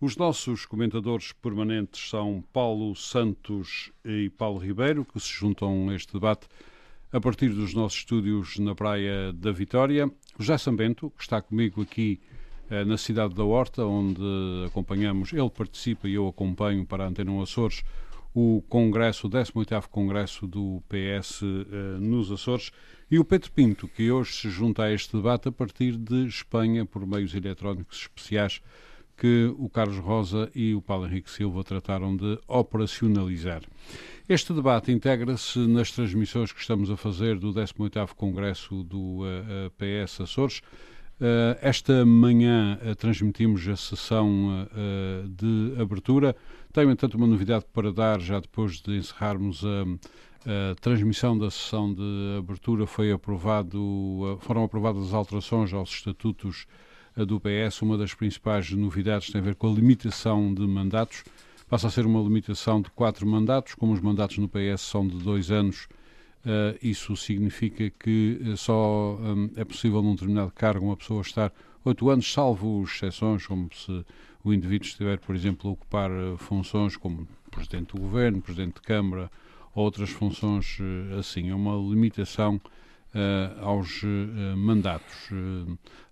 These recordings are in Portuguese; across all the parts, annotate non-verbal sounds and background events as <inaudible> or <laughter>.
Os nossos comentadores permanentes são Paulo Santos e Paulo Ribeiro, que se juntam a este debate a partir dos nossos estúdios na Praia da Vitória. José Sambento, que está comigo aqui eh, na cidade da Horta, onde acompanhamos, ele participa e eu acompanho para a Antena Açores o Congresso, o 18º Congresso do PS eh, nos Açores, e o Pedro Pinto, que hoje se junta a este debate a partir de Espanha por meios eletrónicos especiais que o Carlos Rosa e o Paulo Henrique Silva trataram de operacionalizar. Este debate integra-se nas transmissões que estamos a fazer do 18º Congresso do eh, eh, PS Açores. Uh, esta manhã transmitimos a sessão de abertura. Tenho, entanto, uma novidade para dar, já depois de encerrarmos a, a transmissão da sessão de abertura, foi aprovado, foram aprovadas as alterações aos estatutos do PS. Uma das principais novidades tem a ver com a limitação de mandatos passa a ser uma limitação de quatro mandatos, como os mandatos no PS são de dois anos. Uh, isso significa que uh, só um, é possível num determinado cargo uma pessoa estar oito anos, salvo exceções, como se o indivíduo estiver, por exemplo, a ocupar funções como Presidente do Governo, Presidente de Câmara ou outras funções assim. É uma limitação aos mandatos.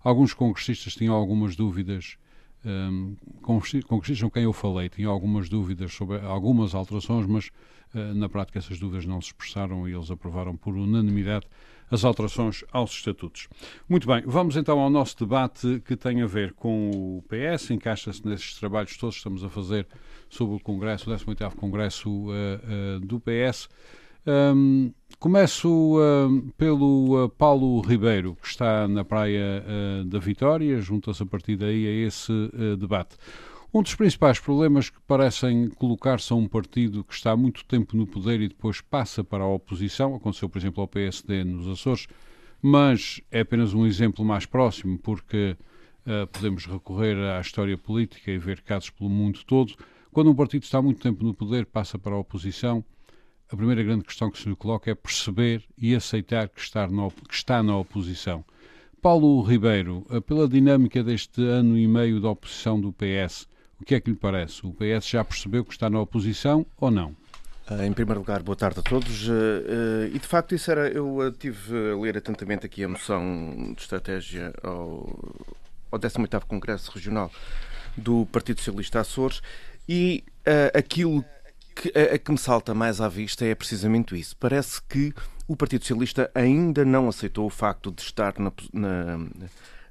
alguns congressistas tinham algumas dúvidas um, congressistas com quem eu falei tinham algumas dúvidas sobre algumas alterações, mas uh, na prática essas dúvidas não se expressaram e eles aprovaram por unanimidade as alterações aos estatutos. Muito bem, vamos então ao nosso debate que tem a ver com o PS, encaixa-se nesses trabalhos todos que estamos a fazer sobre o Congresso, o 18º Congresso uh, uh, do PS. Um, começo uh, pelo uh, Paulo Ribeiro, que está na Praia uh, da Vitória, junta-se a partir daí a esse debate. Um dos principais problemas que parecem colocar-se a um partido que está há muito tempo no poder e depois passa para a oposição, aconteceu, por exemplo, ao PSD nos Açores, mas é apenas um exemplo mais próximo, porque podemos recorrer à história política e ver casos pelo mundo todo. Quando um partido está há muito tempo no poder, passa para a oposição, a primeira grande questão que se lhe coloca é perceber e aceitar que está na, que está na oposição. Paulo Ribeiro, eh, pela dinâmica deste ano e meio da oposição do PS, o que é que lhe parece? O PS já percebeu que está na oposição ou não? Eh, em primeiro lugar, boa tarde a todos. Eh, e de facto, isso era. Eu tive a ler atentamente aqui a moção de estratégia ao, ao 18 Congresso Regional do Partido Socialista Açores e uh, aquilo que, a, a, que me salta mais à vista é precisamente isso. Parece que o Partido Socialista ainda não aceitou o facto de estar na, na,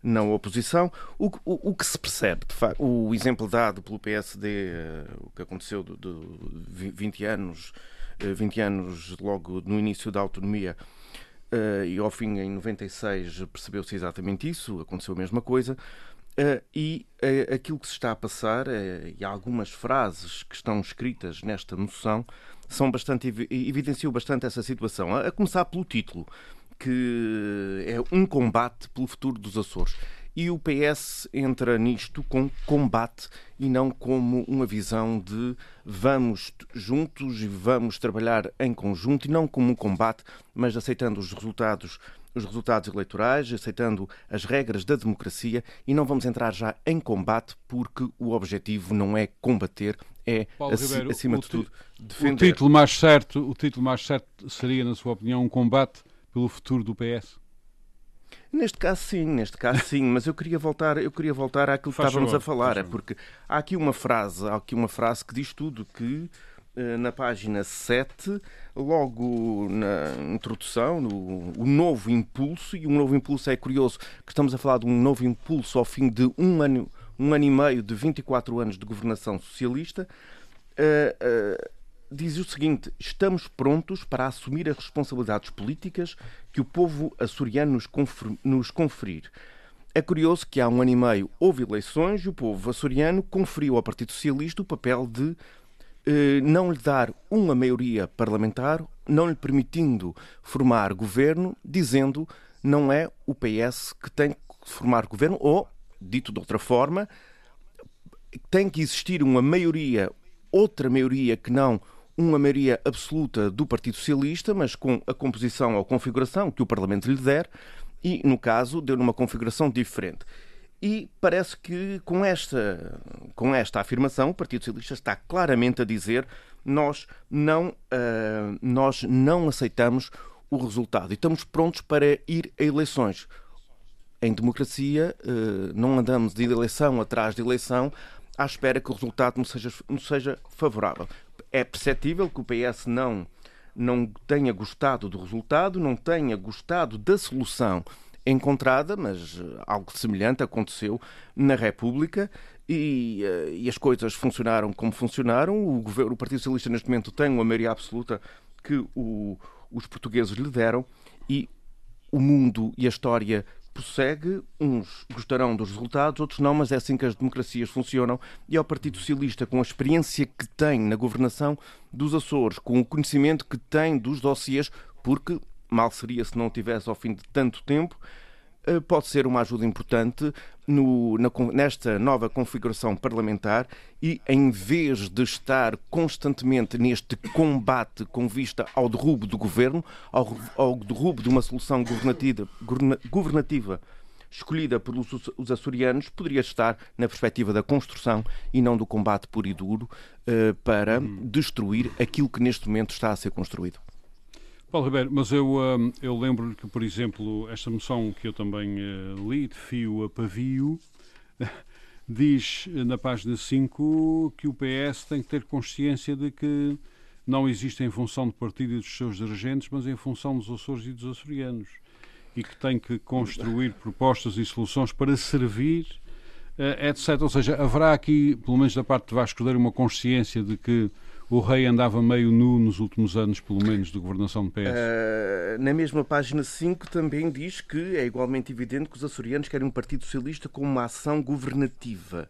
na oposição, o, o, o, que se percebe, de facto, o exemplo dado pelo PSD, eh, o que aconteceu de, de 20 anos, uh, 20 anos logo no início da autonomia, uh, e ao fim, em 96, percebeu-se exatamente isso, aconteceu a mesma coisa. Uh, e uh, aquilo que se está a passar, uh, e algumas frases que estão escritas nesta moção, são bastante, evidenciam bastante essa situação. A, a, começar pelo título, que é um combate pelo futuro dos Açores. E o PS entra nisto com combate e não como uma visão de vamos juntos e vamos trabalhar em conjunto, e não como um combate, mas aceitando os resultados os resultados eleitorais, aceitando as regras da democracia e não vamos entrar já em combate porque o objetivo não é combater, é Ribeiro, acima de tudo defender. O título mais certo, o título mais certo seria, na sua opinião, um combate pelo futuro do PS? Neste caso sim, neste caso sim, mas eu queria voltar, eu queria voltar àquilo que estávamos a falar, é porque há aqui uma frase, há aqui uma frase que diz tudo que na página 7, logo na introdução, no, o novo impulso, e o novo impulso é curioso que estamos a falar de um novo impulso ao fim de um ano, um ano e meio de 24 anos de governação socialista, uh, uh, diz o seguinte: estamos prontos para assumir as responsabilidades políticas que o povo açoriano nos, nos conferir. É curioso que há um ano e meio houve eleições e o povo açoriano conferiu ao Partido Socialista o papel de eh, não lhe dar uma maioria parlamentar não lhe permitindo formar governo, dizendo não é o PS que tem que formar governo, ou, dito de outra forma, tem que existir uma maioria, outra maioria que não uma maioria absoluta do Partido Socialista, mas com a composição ou configuração que o Parlamento lhe der, e, no caso, deu numa configuração diferente. E parece que com esta, com esta afirmação o Partido Socialista está claramente a dizer nós não, uh, nós não aceitamos o resultado e estamos prontos para ir a eleições. Em democracia, uh, não andamos de eleição atrás de eleição à espera que o resultado nos seja, nos seja favorável. É perceptível que o PS não, não tenha gostado do resultado, não tenha gostado da solução encontrada, mas eh, algo semelhante aconteceu na República e, eh, e as coisas funcionaram como funcionaram. O, governo, o Partido Socialista, neste momento, tem uma maioria absoluta que o, os portugueses lhe deram e o mundo e a história prossegue. Uns gostarão dos resultados, outros não, mas é assim que as democracias funcionam. E ao Partido Socialista, com a experiência que tem na governação dos Açores, com o conhecimento que tem dos dossiês, porque mal seria se não tivesse ao fim de tanto tempo, eh, pode ser uma ajuda importante no, na, nesta nova configuração parlamentar e, em vez de estar constantemente neste combate com vista ao derrubo do governo, ao, ao derrubo de uma solução governativa, governativa escolhida pelos os açorianos, poderia estar na perspectiva da construção e não do combate puro e duro uh, para destruir aquilo que neste momento está a ser construído. Paulo Ribeiro, mas eu, hum, eu lembro que, por exemplo, esta moção que eu também eh, li, de fio a pavio, <laughs> diz na página 5 que o PS tem que ter consciência de que não existe em função do partido e dos seus dirigentes, mas em função dos Açores e dos açorianos. E que tem que construir propostas e soluções para servir, eh, etc. Ou seja, haverá aqui, pelo menos da parte de Vasco Cordeiro, uma consciência de que o rei andava meio nu nos últimos anos, pelo menos, de governação do PS? Uh, eh, na mesma página 5 também diz que é igualmente evidente que os açorianos querem um Partido Socialista com uma ação governativa.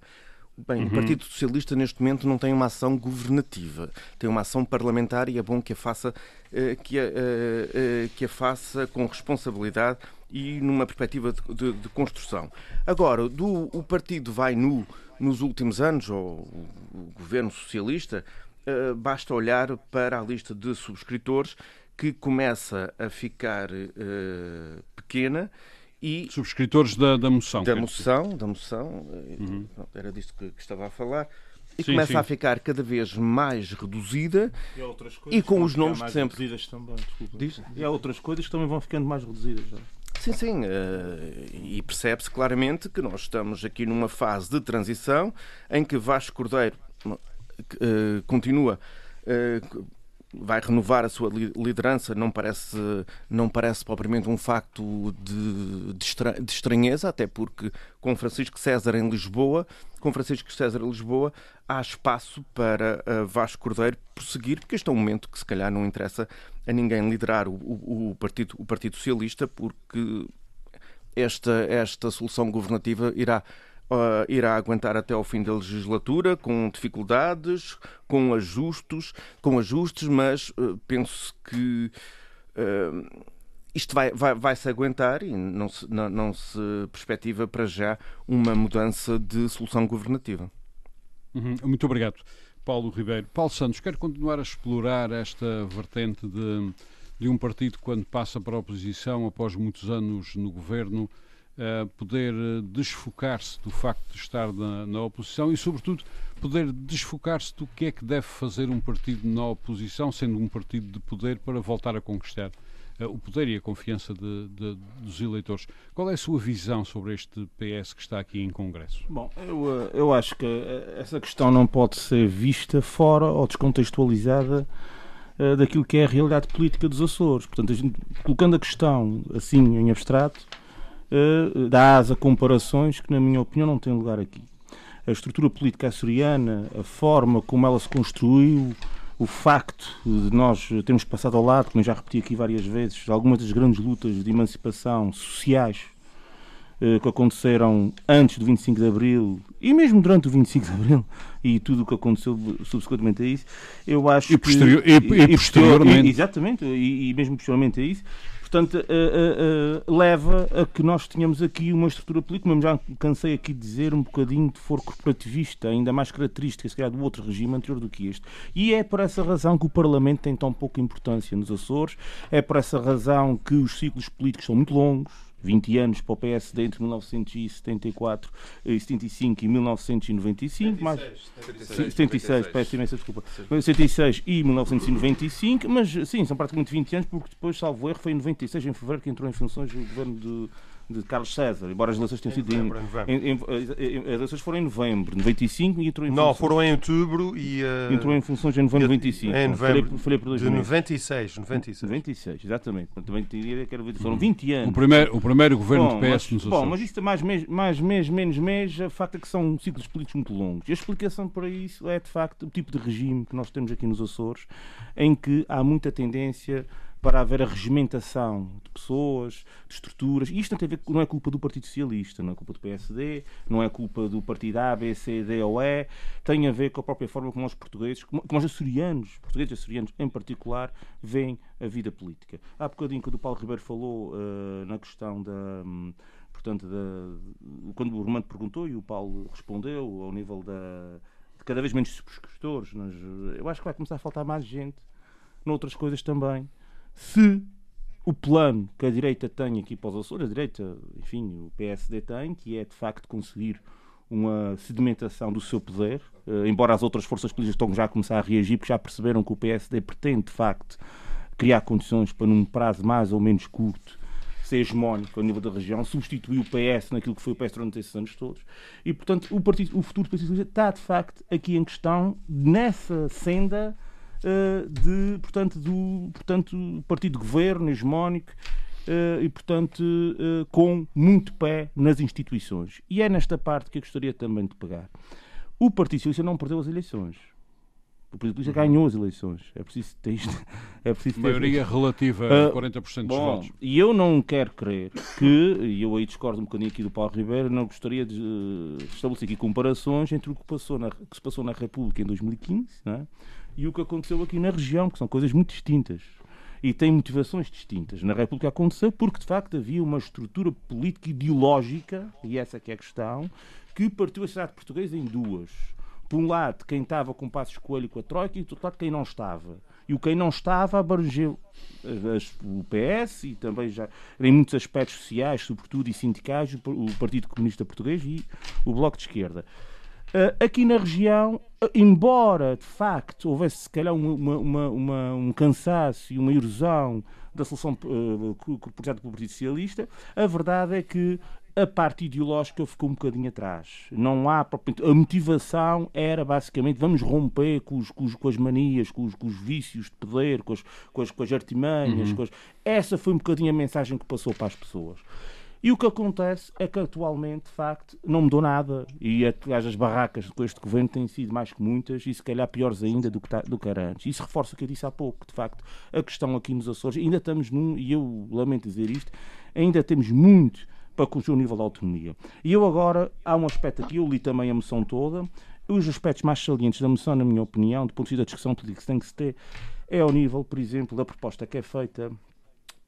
Bem, uhum. o Partido Socialista neste momento não tem uma ação governativa, tem uma ação parlamentar e é bom que a faça, eh, que a, eh, que a faça com responsabilidade e numa perspectiva de, de, de construção. Agora, do, o partido vai nu nos últimos anos, ou o governo socialista, uh, basta olhar para a lista de subscritores que começa a ficar uh, pequena e subscritores da, da moção da moção da moção uhum. era disso que, que, estava a falar e sim, começa sim. a ficar cada vez mais reduzida e, e com os nomes de sempre reduzidas também Diz? e há outras coisas que também vão ficando mais reduzidas já. Sim, sim, uh, e percebe-se claramente que nós estamos aqui numa fase de transição em que Vasco Cordeiro uh, continua. Uh, vai renovar a sua liderança, não parece, não parece propriamente um facto de, de, estranheza, até porque com Francisco César em Lisboa, com Francisco César em Lisboa, há espaço para uh, Vasco Cordeiro prosseguir, porque este é um momento que se calhar não interessa a ninguém liderar o, o, o partido, o Partido Socialista, porque esta, esta solução governativa irá uh, irá aguentar até ao fim da legislatura, com dificuldades, com ajustes, com ajustes, mas uh, penso que uh, isto vai, vai, vai, se aguentar e não se, não, não, se perspectiva para já uma mudança de solução governativa. Uhum. Muito obrigado, Paulo Ribeiro. Paulo Santos, quero continuar a explorar esta vertente de, de um partido quando passa para a oposição após muitos anos no governo uh, poder eh, desfocar-se do facto de estar na, na, oposição e, sobretudo, poder desfocar-se do que é que deve fazer um partido na oposição, sendo um partido de poder, para voltar a conquistar uh, o poder e a confiança de, de, dos eleitores. Qual é a sua visão sobre este PS que está aqui em Congresso? Bom, eu, eu acho que essa questão não pode ser vista fora ou descontextualizada daquilo que é a realidade política dos Açores. Portanto, a gente, colocando a questão assim em abstrato, uh, dá asa a comparações que, na minha opinião, não têm lugar aqui. A estrutura política açoriana, a forma como ela se construiu, o facto de nós termos passado ao lado, como já repeti aqui várias vezes, algumas das grandes lutas de emancipação sociais uh, que aconteceram antes do 25 de Abril e mesmo durante o 25 de Abril <laughs> e tudo o que aconteceu subsequentemente a isso, eu acho e posterior, que... E, e, e posteriormente. exatamente, e, e mesmo posteriormente a isso, portanto, uh, uh, leva a que nós tenhamos aqui uma estrutura política, como já cansei aqui de dizer, um bocadinho de foro corporativista, ainda mais característica, se calhar, do outro regime anterior do que este. E é por essa razão que o Parlamento tem tão pouca importância nos Açores, é por essa razão que os ciclos políticos são muito longos, 20 anos para o PSD entre 1974 e 75 e 1995, mais 76, 76, peço imensa desculpa, 76 e 1995, mas sim, são praticamente 20 anos, porque depois, salvo erro, foi em 96, em fevereiro, que entrou em funções o governo de de Carlos César, embora as eleições tenham sido em, em, em, as eleições foram em novembro, 95 e entrou em Não, foram em outubro e uh, entrou em funções em novembro de 95. Em novembro falei, falei de 96, 96. 96, exatamente. Também diria que era, foram 20 anos. O primeiro, o primeiro governo bom, de PS nos Bom, mas isto é mais mês, mais mês, menos mês, o facto é que são ciclos políticos muito longos. E a explicação para isso é, de facto, o tipo de regime que nós temos aqui nos Açores, em que há muita tendência para haver a regimentação de pessoas, de estruturas. E isto não, tem a ver, não é culpa do Partido Socialista, não é culpa do PSD, não é culpa do partido A, B, C, D ou E. Tem a ver com a própria forma como os portugueses, como, os açorianos, portugueses açorianos em particular, veem a vida política. Há bocadinho, quando o Paulo Ribeiro falou uh, na questão da. Um, portanto, da, quando o Romano perguntou e o Paulo respondeu ao nível da, de cada vez menos subscritores, mas eu acho que vai começar a faltar mais gente noutras coisas também se o plano que a direita tem aqui para os Açores, a direita, enfim, o PSD tem, que é de facto conseguir uma sedimentação do seu poder, uh, embora as outras forças políticas estão já a começar a reagir, porque já perceberam que o PSD pretende, de facto, criar condições para, num prazo mais ou menos curto, ser hegemónico a nível da região, substituir o PS naquilo que foi o PS durante esses anos todos. E, portanto, o, partido, o futuro do Partido está, de facto, aqui em questão, nessa senda eh, de, portanto, do portanto, partido de governo hegemónico uh, e, portanto, uh, com muito pé nas instituições. E é nesta parte que eu gostaria também de pegar. O Partido Socialista não perdeu as eleições. O Partido Socialista ganhou as eleições. É preciso ter isto. <laughs> É preciso ter Maioria relativa a 40% dos votos. E eu não quero crer que, e eu aí discordo um bocadinho aqui do Paulo Ribeiro, não gostaria de estabelecer aqui comparações entre o que, passou na, que se passou na República em 2015, não é? E o que aconteceu aqui na região, que são coisas muito distintas. E têm motivações distintas. Na República aconteceu porque, de facto, havia uma estrutura política ideológica, e essa é a questão, que partiu a sociedade portuguesa em duas. Por um lado, quem estava com Passos Coelho com a Troika, e do outro lado, quem não estava. E o quem não estava abrangeu o PS e também já em muitos aspectos sociais, sobretudo, e sindicais, o Partido Comunista Português e o Bloco de Esquerda. Uh, aqui na região, uh, embora de facto houvesse se calhar uma, uma, uma, um cansaço e uma erosão da solução uh, pelo Partido Socialista, a verdade é que a parte ideológica ficou um bocadinho atrás. Não há a motivação era basicamente vamos romper com, os, com, os, com as manias, com os, com os, vícios de poder, com as, com as, com as artimanhas. Uhum. Essa foi um bocadinho a mensagem que passou para as pessoas. E o que acontece é que atualmente, de facto, não mudou nada. E as barracas com este governo têm sido mais que muitas e se calhar piores ainda do que, tá, do que era antes. Isso reforça o que eu disse há pouco. De facto, a questão aqui nos Açores, ainda estamos num, e eu lamento dizer isto, ainda temos muito para construir o nível de autonomia. E eu agora, há um aspecto aqui, eu li também a moção toda, os aspectos mais salientes da moção, na minha opinião, do ponto de vista da discussão política que tem que se ter, é ao nível, por exemplo, da proposta que é feita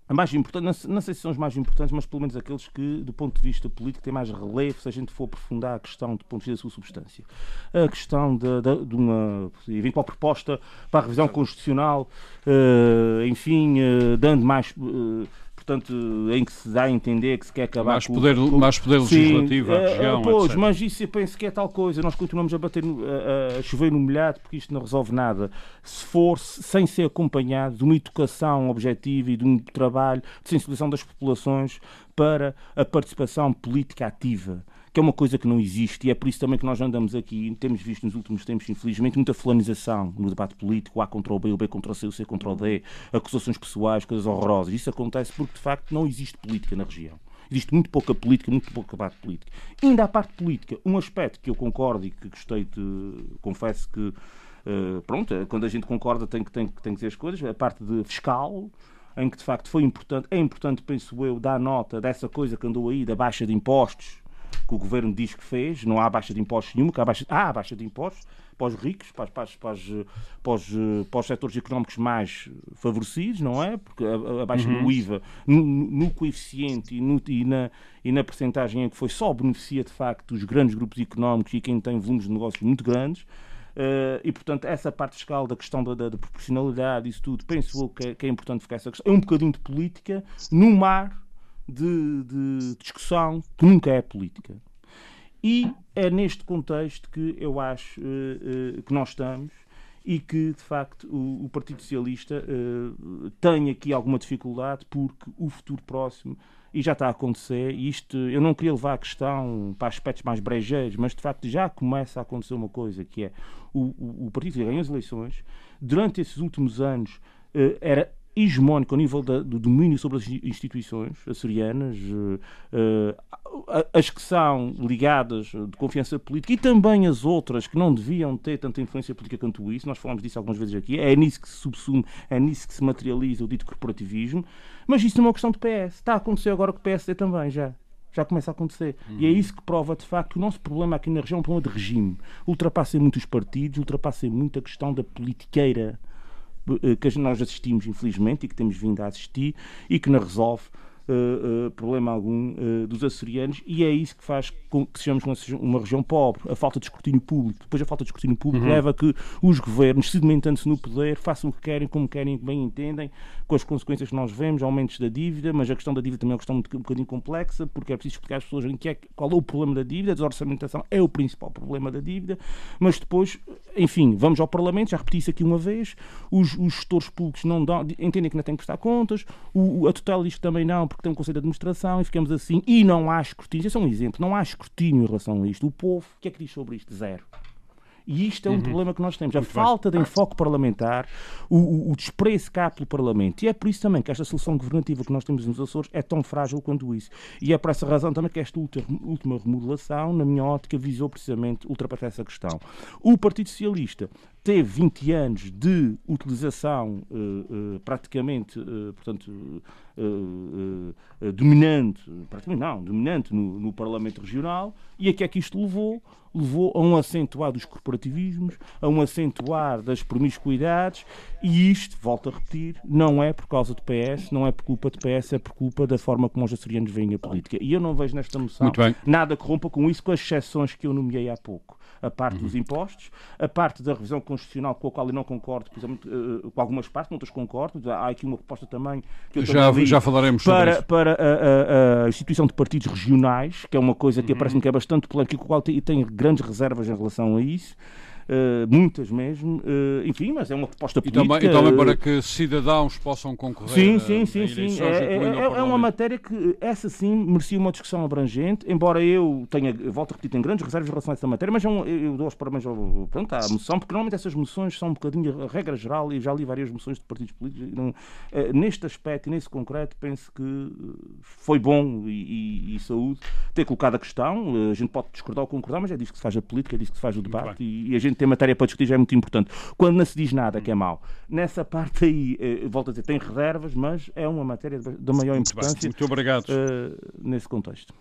a mais importante, não, sei se são os mais importantes, mas pelo menos aqueles que, do ponto de vista político, têm mais relevo se a gente for aprofundar a questão do ponto de vista da sua substância. A questão de, de, de uma eventual proposta para a revisão constitucional, uh, enfim, uh, dando mais. Uh, portanto, em que se dá a entender que se quer acabar mais com, poder, com, mais poder legislativo sim, à região, pois, etc. mas isso eu penso que é tal coisa, nós continuamos a bater a, a chover no molhado porque isto não resolve nada. Se for sem ser acompanhado de uma educação objetiva e de um trabalho de sensibilização das populações para a participação política ativa que é uma coisa que não existe e é por isso também que nós andamos aqui e temos visto nos últimos tempos, infelizmente, muita fulanização no debate político, A contra o B, o B contra o C, o C contra o D, acusações pessoais, coisas horrorosas. Isso acontece porque, de facto, não existe política na região. Existe muito pouca política, muito pouco debate político. Ainda a parte política, um aspecto que eu concordo e que gostei de. confesso que. Uh, pronto, quando a gente concorda tem que, tem, tem que dizer as coisas, a parte de fiscal, em que de facto foi importante, é importante, penso eu, dar nota dessa coisa que andou aí, da baixa de impostos, que o governo diz que fez, não há baixa de impostos nenhuma, que há baixa, há baixa de impostos para os ricos, para, para, para, os, para, os, para os setores económicos mais favorecidos, não é? Porque a, a baixa uhum. do IVA no, no coeficiente e, no, e, na, e na percentagem em que foi só beneficia de facto os grandes grupos económicos e quem tem volumes de negócios muito grandes. Uh, e, portanto, essa parte fiscal da questão da, da, da proporcionalidade, isso tudo, penso que é, que é importante ficar essa questão. É um bocadinho de política num mar de, de discussão que nunca é política. E é neste contexto que eu acho uh, uh, que nós estamos e que, de facto, o, o Partido Socialista uh, tem aqui alguma dificuldade porque o futuro próximo, e já está a acontecer, e isto eu não queria levar a questão para aspectos mais brejeiros, mas de facto já começa a acontecer uma coisa que é o, o, o Partido ganhou as eleições, durante esses últimos anos era hegemónico ao nível da, do domínio sobre as instituições açorianas, uh, uh, as que são ligadas de confiança política e também as outras que não deviam ter tanta influência política quanto isso. Nós falamos disso algumas vezes aqui. É nisso que se subsume, é nisso que se materializa o dito corporativismo. Mas isso não é uma questão do PS. Está a acontecer agora com o PSD também, já já começa a acontecer. Uhum. E é isso que prova, de facto, que o nosso problema aqui na região é um problema de regime. Ultrapassa muito os partidos, ultrapassa muito a questão da politiqueira eh, que nós assistimos, infelizmente, e que temos vindo a assistir, e que não resolve uh, problema algum uh, dos açorianos e é isso que faz com que sejamos uma região pobre, a falta de escrutínio público. Depois a falta de escrutínio público uhum. leva a que os governos, sedimentando-se no poder, façam o que querem, como querem, bem entendem, com as consequências que nós vemos, aumentos da dívida, mas a questão da dívida também é uma questão um bocadinho complexa, porque é preciso explicar às pessoas em que é, qual é o problema da dívida, a desorçamentação é o principal problema da dívida, mas depois, enfim, vamos ao Parlamento, já repeti isso aqui uma vez, os, os gestores públicos não dão, entendem que não têm que prestar contas, o, a Total diz que também não, porque tem um Conselho de Administração e ficamos assim. E não há escrutínio. Esse é um exemplo. Não há escrutínio em relação a isto. O povo, o que é que diz sobre isto? Zero. E isto é um uhum. problema que nós temos. A Muito falta bem. de enfoque parlamentar, o, o, o, desprezo cá pelo Parlamento. E é por isso também que esta solução governativa que nós temos nos Açores é tão frágil quanto isso. E é por essa razão também que esta última remodelação, na minha ótica, visou precisamente ultrapassar essa questão. O Partido Socialista teve 20 anos de utilização uh, uh, praticamente, uh, portanto, dominante, praticamente não, dominante no, no, Parlamento Regional, e a que é que isto levou? Levou a um acentuar dos corporativismos, a um acentuar das promiscuidades, e isto, volto a repetir, não é por causa do PS, não é por culpa do PS, é por culpa da forma como os açorianos veem a política. E eu não vejo nesta moção nada que rompa com isso, com as exceções que eu nomeei há pouco a parte uhum. dos impostos, a parte da revisão constitucional com a qual eu não concordo, uh, com algumas partes, com outras concordo. Há aqui uma proposta também que eu já, já falaremos para, sobre para a, a, a, instituição de partidos regionais, que é uma coisa que uhum. parece-me que é bastante polémica e com a qual tenho grandes reservas em relação a isso. Uh, muitas mesmo, uh, enfim, mas é uma proposta política. E também, e também para que cidadãos possam concorrer. Sim, sim, sim, sim. É, é, é, é uma matéria que, essa sim, merecia uma discussão abrangente, embora eu tenha, volto a repetir, tenho grandes reservas em relação a essa matéria, mas é um, eu dou os parabéns ao, pronto, à moção, porque normalmente essas moções são um bocadinho a regra geral, e já li várias moções de partidos políticos, não, neste aspecto e nesse concreto, penso que foi bom e, e, e, saúde ter colocado a questão. A gente pode discordar ou concordar, mas é disso que se faz a política, é disso que se faz o debate, e, e a gente gente tem matéria para discutir já é muito importante. Quando não se diz nada que é mau. Nessa parte aí, eh, volto a dizer, tem reservas, mas é uma matéria da maior importância. Muito obrigado. Uh, nesse contexto.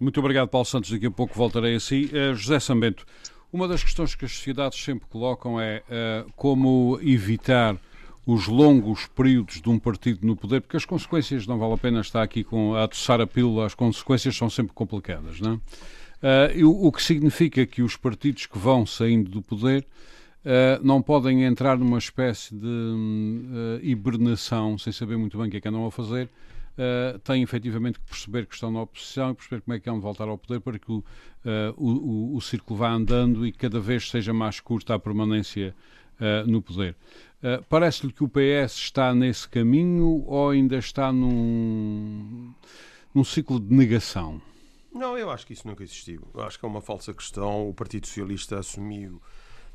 Muito obrigado, Paulo Santos. Daqui a pouco voltarei a si. Uh, José Sambento, uma das questões que as sociedades sempre colocam é uh, como evitar os longos períodos de um partido no poder, porque as consequências, não vale a pena estar aqui com, a atossar a pílula, as consequências são sempre complicadas, não é? Uh, o, que significa que os partidos que vão saindo do poder uh, não podem entrar numa espécie de uh, hibernação, sem saber muito bem o que é que andam a fazer. Uh, têm efetivamente que perceber que estão na oposição e perceber como é que é de voltar ao poder para que o, o, o, o, círculo vá andando e cada vez seja mais curta a permanência no poder. Parece-lhe que o PS está nesse caminho ou ainda está num, num ciclo de negação? Não, eu acho que isso nunca existiu. Eu acho que é uma falsa questão. O Partido Socialista assumiu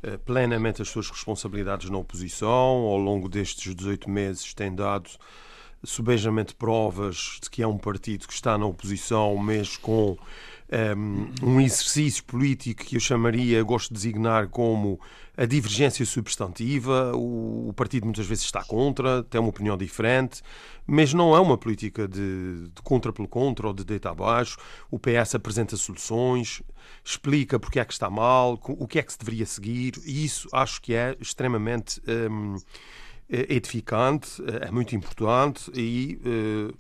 uh, plenamente as suas responsabilidades na oposição. Ao longo destes 18 meses tem dado subejamente provas de que é um partido que está na oposição, mas com um, um exercício político que eu chamaria, gosto de designar como a divergência substantiva. O, partido muitas vezes está contra, tem uma opinião diferente, mas não é uma política de, de contra pelo contra ou de deita abaixo. O PS apresenta soluções, explica porque é que está mal, o que é que se deveria seguir, e isso acho que é extremamente um, edificante, é muito importante e uh,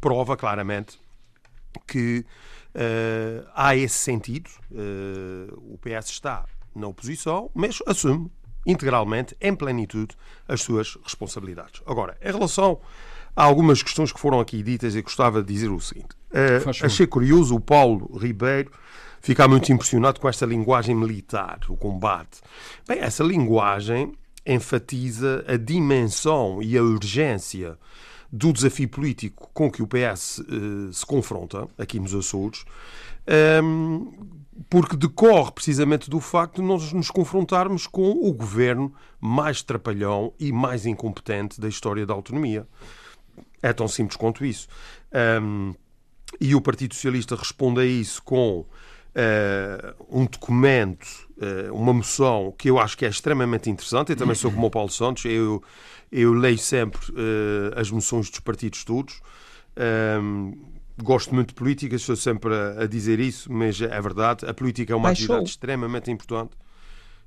prova claramente que uh, há esse sentido. Uh, o PS está na oposição, mas assume integralmente, em plenitude, as suas responsabilidades. Agora, em relação a algumas questões que foram aqui ditas, eu gostava de dizer o seguinte. Uh, achei curioso o Paulo Ribeiro ficar muito impressionado com esta linguagem militar, o combate. Bem, essa linguagem enfatiza a dimensão e a urgência do desafio político com que o PS uh, se confronta aqui nos Açores, ehm, porque decorre precisamente do facto de nós nos confrontarmos com o governo mais trapalhão e mais incompetente da história da autonomia. É tão simples quanto isso. Um, e o Partido Socialista responde a isso com uh, um documento, uh, uma moção que eu acho que é extremamente interessante. Eu também sou como o Paulo Santos, eu, eu leio sempre uh, as moções dos partidos todos. Um, gosto muito de política, estou sempre a, a, dizer isso, mas é verdade. A política é uma atividade extremamente importante.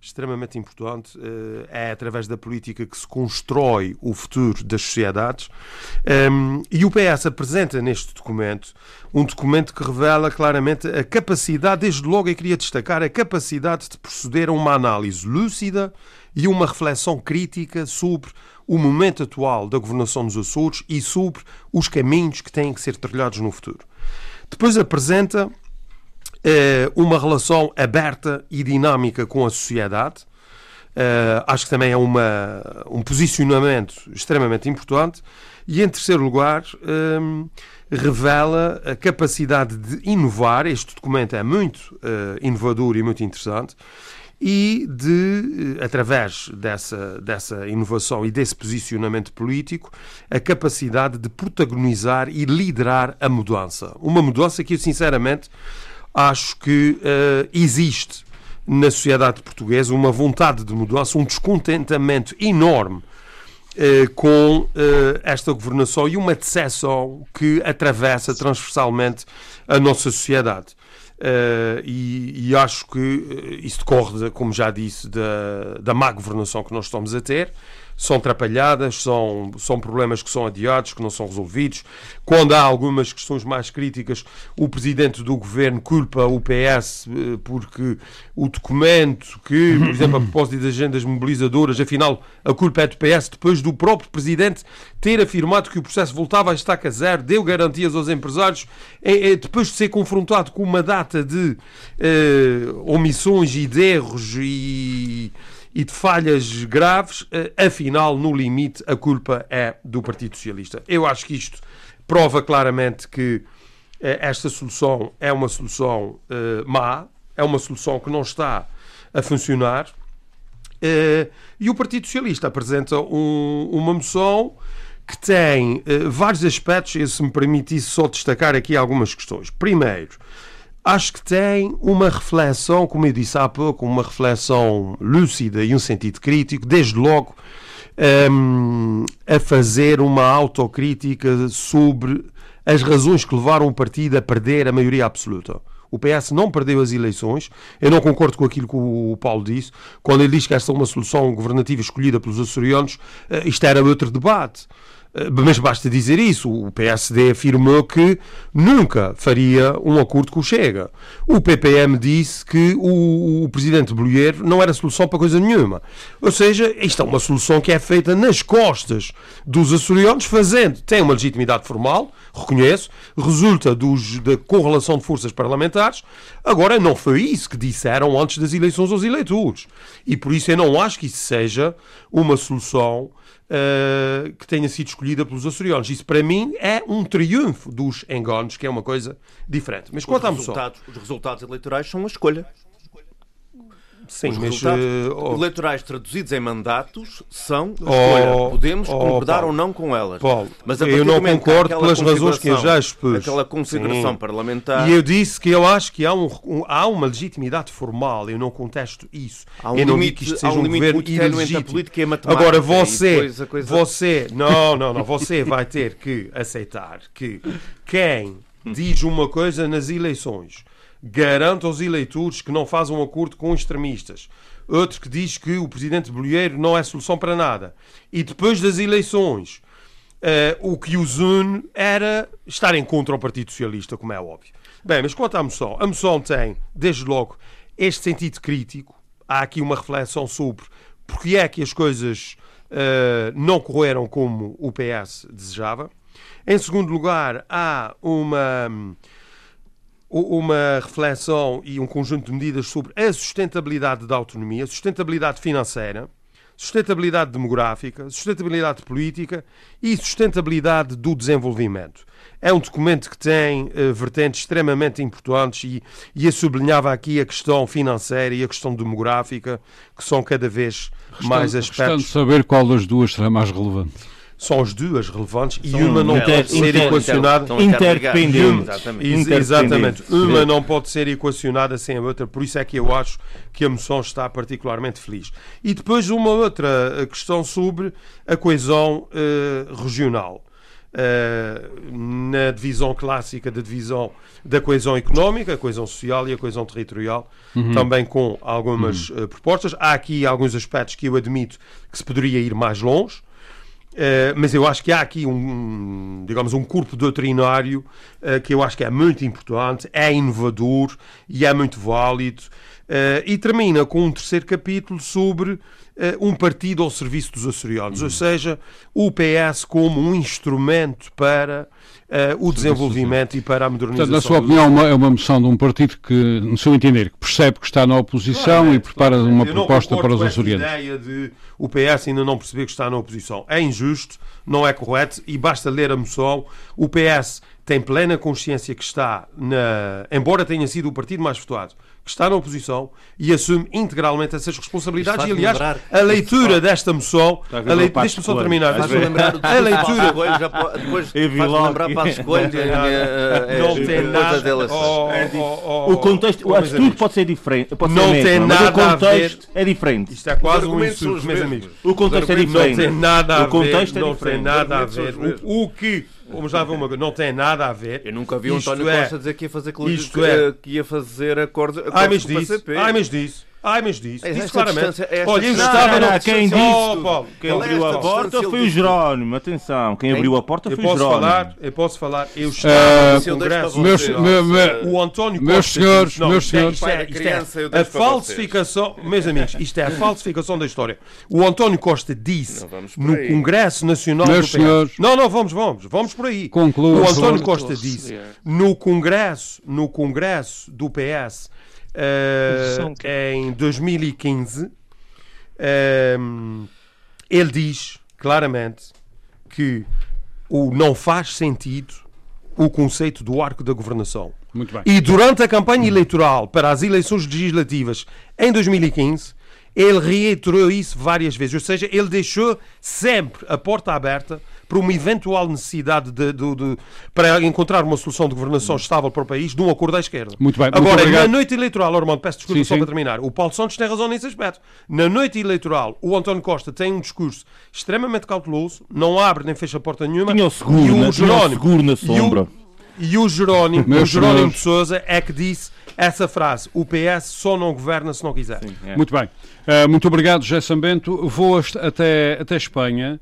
Extremamente importante. Uh, é através da política que se constrói o futuro das sociedades. Um, e o PS apresenta neste documento um documento que revela claramente a capacidade, desde logo eu queria destacar, a capacidade de proceder a uma análise lúcida e uma reflexão crítica sobre o momento atual da governação dos Açores e sobre os caminhos que têm que ser trilhados no futuro. Depois apresenta eh, uma relação aberta e dinâmica com a sociedade. Eh, acho que também é uma, um posicionamento extremamente importante. E, em terceiro lugar, eh, revela a capacidade de inovar. Este documento é muito eh, inovador e muito interessante e de, eh, através dessa, dessa inovação e desse posicionamento político, a capacidade de protagonizar e liderar a mudança. Uma mudança que eu, sinceramente, acho que uh, existe na sociedade portuguesa uma vontade de mudança, um descontentamento enorme uh, com esta governação e uma decepção que atravessa transversalmente a nossa sociedade. Uh, e, e, acho que eh, isso decorre, como já disse, da, da má governação que nós estamos a ter são atrapalhadas, são, são problemas que são adiados, que não são resolvidos. Quando há algumas questões mais críticas, o presidente do governo culpa o PS eh, porque o documento que, por <coughs> exemplo, a propósito das agendas mobilizadoras, afinal, a culpa é do PS, depois do próprio presidente ter afirmado que o processo voltava a estaca zero, deu garantias aos empresários, é, é, depois de ser confrontado com uma data de eh, omissões e de erros e e de falhas graves, eh, afinal, no limite, a culpa é do Partido Socialista. Eu acho que isto prova claramente que eh, esta solução é uma solução uh, má, é uma solução que não está a funcionar. E o Partido Socialista apresenta um, uma moção que tem vários aspectos, e se me permitisse só destacar aqui algumas questões. Primeiro, acho que tem uma reflexão, como eu disse há pouco, uma reflexão lúcida e um sentido crítico, desde logo um, a fazer uma autocrítica sobre as razões que levaram o partido a perder a maioria absoluta. O PS não perdeu as eleições. Eu não concordo com aquilo que o Paulo disse. Quando ele diz que esta é uma solução governativa escolhida pelos açorianos, eh, isto era outro debate. Eh, mas basta dizer isso. O PSD afirmou que nunca faria um acordo com o Chega. O PPM disse que o, o presidente Bolheiro não era solução para coisa nenhuma. Ou seja, isto é uma solução que é feita nas costas dos açorianos, fazendo, tem uma legitimidade formal, reconheço, resulta dos, da correlação de forças parlamentares. Agora, não foi isso que disseram antes das eleições aos eleitores. E por isso eu não acho que isso seja uma solução uh, que tenha sido escolhida pelos açorianos. Isso, para mim, é um triunfo dos enganos, que é uma coisa diferente. Mas quanto à moção... Os resultados eleitorais são uma escolha. Sim, Os mas, uh, eleitorais traduzidos em mandatos são oh, podemos oh, concordar Paulo, ou não com elas. Paulo, mas eu não concordo pelas razões que eu já expus. Aquela consideração Sim. parlamentar. E eu disse que eu acho que há, um, um, há uma legitimidade formal, eu não contesto isso. Há um eu não limite, digo que isto seja um, um governo ilegítimo. E Agora você, coisa... você, não, não, não, você vai ter que aceitar que quem diz uma coisa nas eleições garante aos eleitores que não faz um acordo com extremistas. Outro que diz que o presidente Bolheiro não é solução para nada. E depois das eleições, uh, o que os une era estarem contra o Partido Socialista, como é óbvio. Bem, mas quanto à moção, a moção tem, desde logo, este sentido crítico. Há aqui uma reflexão sobre porque é que as coisas uh, não correram como o PS desejava. Em segundo lugar, há uma uma reflexão e um conjunto de medidas sobre a sustentabilidade da autonomia, sustentabilidade financeira, sustentabilidade demográfica, sustentabilidade política e sustentabilidade do desenvolvimento. É um documento que tem uh, vertentes extremamente importantes e, e eu sublinhava aqui a questão financeira e a questão demográfica, que são cada vez mais aspectos. Restando saber qual das duas será mais relevante são as duas relevantes e uma não pode ser equacionada interdependente. Exatamente. Exatamente. Uma não pode ser equacionada sem a outra, por isso é que eu acho que a moção está particularmente feliz. E depois uma outra eh, questão sobre a coesão uh, regional. Uh, na divisão clássica da divisão da coesão económica, a coesão social e a coesão territorial, uhum. também com algumas uhum. uh, propostas. Há aqui alguns aspectos que eu admito que se poderia ir mais longe. Uh, mas eu acho que há aqui um, digamos, um corpo doutrinário uh, que eu acho que é muito importante, é inovador e é muito válido. Uh, e termina com um terceiro capítulo sobre um partido ao serviço dos açorianos, uhum. ou seja, o PS como um instrumento para uh, o desenvolvimento e para a modernização. Portanto, na sua opinião, uma, é uma moção de um partido que, no seu entender, que percebe que está na oposição é, e prepara uma proposta para os açorianos. A ideia de o PS ainda não perceber que está na oposição é injusto, não é correto e basta ler a moção. O PS tem plena consciência que está na. Embora tenha sido o partido mais votado, que está na oposição e assume integralmente essas responsabilidades. E, aliás, a leitura desta moção. Deixa-me só terminar. A leitura. Depois faz lembrar Passos Coelho. Não tem nada. O contexto. O atitude pode ser diferente. Não tem nada o contexto é diferente. Isto é quase um insulto, meus amigos. O contexto é diferente. Não tem nada a ver. O contexto é Não tem nada a ver. O que Vamos lá ver uma coisa, não tem nada a ver. Eu nunca vi o António é, Costa dizer que ia fazer, isto é, que ia fazer acordos, acordos ai, mas com o PCP. Ai, mas disse. Ai, mas disse, é disse claramente. Olha, eu estava no... Quem disse, oh, quem abriu a porta foi o Jerónimo, atenção, quem abriu a porta foi o Jerónimo. Falar, eu posso falar, eu estava no Congresso. Meus, o António meus senhores, não, meus senhores. Isto é, isto é a falsificação, meus amigos, isto é a falsificação da história. O António Costa disse no Congresso Nacional meus do PS. Não, não, vamos, vamos, vamos por aí. Concluo. O António Costa disse no Congresso, no Congresso do PS uh, em 2015, uh, ele diz claramente que o não faz sentido o conceito do arco da governação. E durante a campanha eleitoral para as eleições legislativas em 2015, ele reiterou isso várias vezes. Ou seja, ele deixou sempre a porta aberta para uma eventual necessidade de, de, de, para encontrar uma solução de governação estável para o país de um acordo à esquerda. Muito bem. Agora, muito na noite eleitoral, Armando, peço desculpa sim, só sim. para terminar, o Paulo Santos tem razão nesse aspecto. Na noite eleitoral, o António Costa tem um discurso extremamente cauteloso, não abre nem fecha porta nenhuma. Tinha o seguro, e o né? Jerónimo, seguro na sombra. E o, Jerónimo, o Jerónimo de Souza é que disse essa frase: o PS só não governa se não quiser. Sim, é. Muito bem. Uh, muito obrigado, José Sambento. Vou até, até Espanha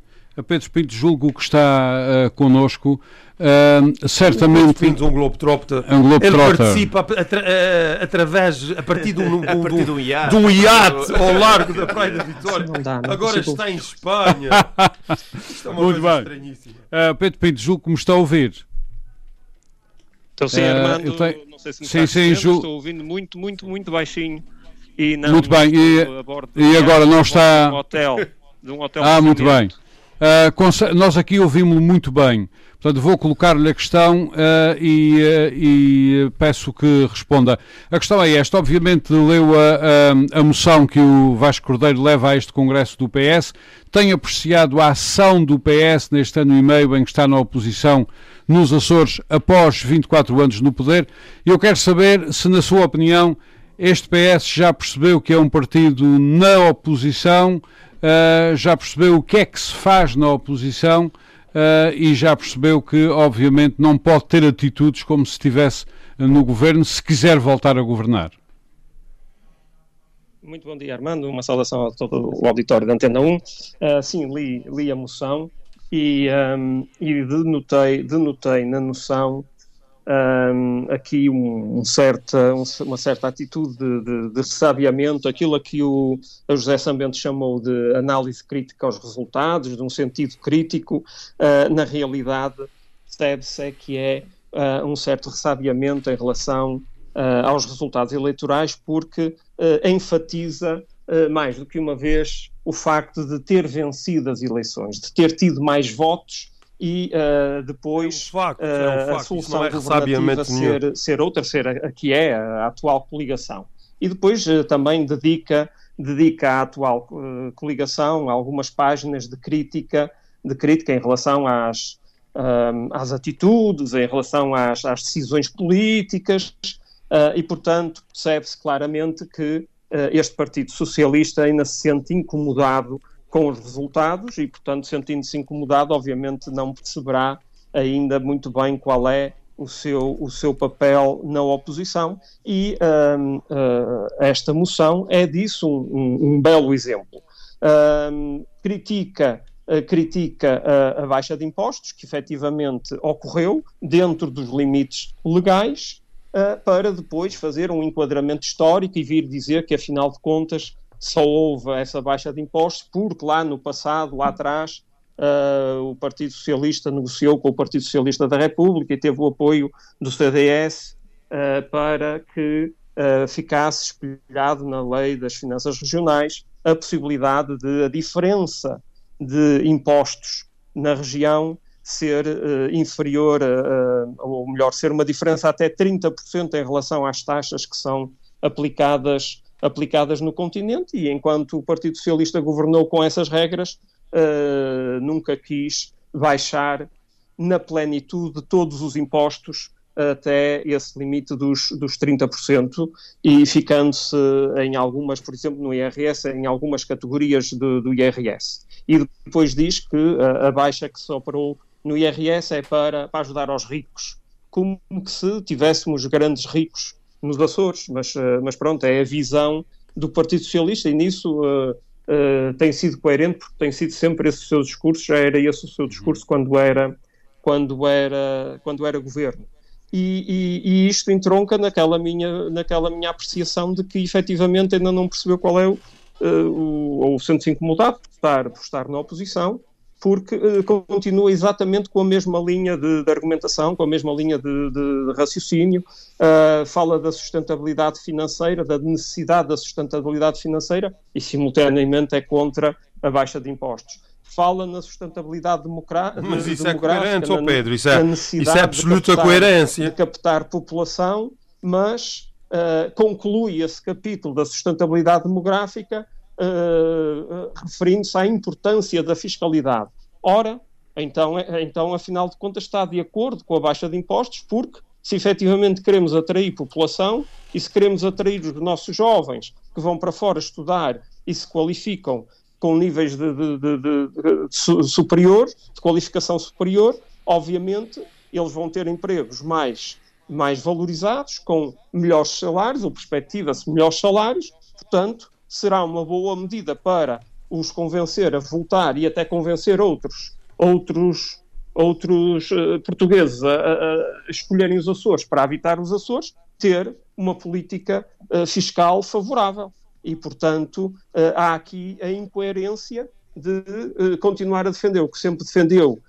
Pedro Pinto julgo que está uh, connosco. Uh, certamente. Pinto, um Globetrotter. Um Globetrotter. Ele participa atra uh, através, a partir de um, um, um, de um iate. De um iate ao largo da Praia da Vitória. Não dá, não Agora está em Espanha. <laughs> Isto é uma Muito coisa bem. estranhíssima. Uh, Pedro Pinto, julgo que me está a ouvir. Então, sim, Armando, tenho... não sei se me sim, está sim, julgo... estou ouvindo muito, muito, muito baixinho. E não muito bem, e, e agora não está. De um hotel, de um hotel ah, muito bem. Uh, nós aqui ouvimos muito bem. Portanto, vou colocar-lhe a questão uh, e, uh, e, peço que responda. A questão é esta. Obviamente, leu a, a, a, moção que o Vasco Cordeiro leva a este Congresso do PS. Tem apreciado a ação do PS neste ano e meio em que está na oposição nos Açores após 24 anos no poder. Eu quero saber se, na sua opinião, este PS já percebeu que é um partido na oposição uh, já percebeu o que é que se faz na oposição uh, e já percebeu que, obviamente, não pode ter atitudes como se estivesse no governo se quiser voltar a governar. Muito bom dia, Armando. Uma saudação a todo o auditório da Antena 1. Uh, ah, sim, li, li a moção e, um, e denotei, denotei na noção um, aqui um, um certa, uma certa atitude de, de, de ressabiamento, aquilo a que o a José Sambento chamou de análise crítica aos resultados, de um sentido crítico, uh, na realidade percebe-se é que é uh, um certo ressabiamento em relação uh, aos resultados eleitorais, porque enfatiza mais do que uma vez o facto de ter vencido as eleições, de ter tido mais votos e uh, depois é um facto, é um facto. a solução é governativa ser, ser outra, ser a, a, que é a atual coligação. E depois uh, também dedica, dedica à atual uh, coligação algumas páginas de crítica, de crítica em relação às, às atitudes, em relação às, às decisões políticas, e portanto percebe-se claramente que este Partido Socialista ainda se sente incomodado com os resultados e, portanto, sentindo-se incomodado, obviamente não perceberá ainda muito bem qual é o seu, o seu papel na oposição e uh, uh, esta moção é disso um, um, belo exemplo. Uh, critica critica a, a, baixa de impostos, que efetivamente ocorreu dentro dos limites legais, uh, para depois fazer um enquadramento histórico e vir dizer que, afinal de contas, só houve essa baixa de impostos porque lá no passado, lá atrás, uh, o Partido Socialista negociou com o Partido Socialista da República e teve o apoio do CDS uh, ah, para que uh, ficasse espelhado na lei das finanças regionais a possibilidade de a diferença de impostos na região ser uh, inferior, uh, ou melhor, ser uma diferença até 30% em relação às taxas que são aplicadas aplicadas no continente e enquanto o Partido Socialista governou com essas regras, uh, nunca quis baixar na plenitude todos os impostos até esse limite dos, dos 30% e ficando-se em algumas, por exemplo, no IRS, em algumas categorias do, do IRS. E depois diz que a, a, baixa que se operou no IRS é para, para ajudar aos ricos, como se tivéssemos grandes ricos nos Açores, mas, uh, mas pronto, é a visão do Partido Socialista e nisso uh, uh, tem sido coerente porque tem sido sempre esse o seu discurso, já era esse o seu discurso quando era, quando era, quando era governo. E, e, e, isto entronca naquela minha, naquela minha apreciação de que efetivamente ainda não percebeu qual é o, o ou sente-se incomodado por estar, por estar na oposição porque uh, continua exatamente com a mesma linha de, de argumentação, com a mesma linha de, de raciocínio, uh, fala da sustentabilidade financeira, da necessidade da sustentabilidade financeira e, simultaneamente, é contra a baixa de impostos. Fala na sustentabilidade democrática. Mas isso é coerente, oh Pedro, isso é, isso é absoluta captar, coerência. De captar população, mas uh, conclui esse capítulo da sustentabilidade demográfica uh, referindo-se à importância da fiscalidade. Ora, então, é, então, afinal de contas, está de acordo com a baixa de impostos, porque se efetivamente queremos atrair população e se queremos atrair os nossos jovens que vão para fora estudar e se qualificam com níveis de, de, de, de superior, de qualificação superior, obviamente eles vão ter empregos mais, mais valorizados, com melhores salários, ou perspectiva-se melhores salários, portanto, será uma boa medida para os convencer a voltar e até convencer outros, outros, outros uh, portugueses a, a, escolherem os Açores para habitar os Açores, ter uma política uh, fiscal favorável. E, portanto, uh, há aqui a incoerência de continuar a defender o que sempre defendeu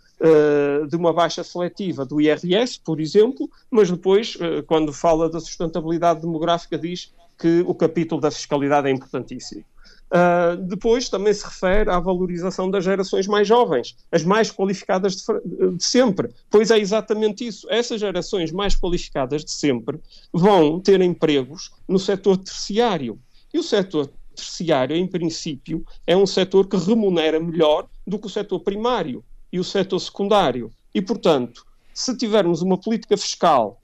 de uma baixa seletiva do IRS, por exemplo, mas depois, quando fala da sustentabilidade demográfica, diz que o capítulo da fiscalidade é importantíssimo. Uh, depois também se refere à valorização das gerações mais jovens, as mais qualificadas de, de, sempre. Pois é exatamente isso. Essas gerações mais qualificadas de sempre vão ter empregos no setor terciário. E o setor terciário, em princípio, é um setor que remunera melhor do que o setor primário e o setor secundário. E, portanto, se tivermos uma política fiscal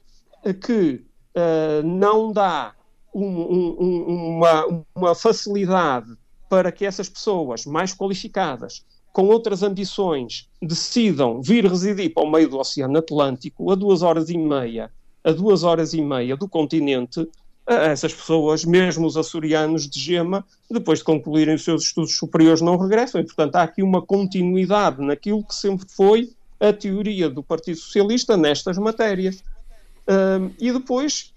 que uh, não dá um, um, uma, uma facilidade para que essas pessoas mais qualificadas, com outras ambições, decidam vir residir para o meio do Oceano Atlântico a duas horas e meia, a duas horas e meia do continente, essas pessoas, mesmo os açorianos de Gema, depois de concluírem os seus estudos superiores, não regressam. E, portanto, há aqui uma continuidade naquilo que sempre foi a teoria do Partido Socialista nestas matérias. e depois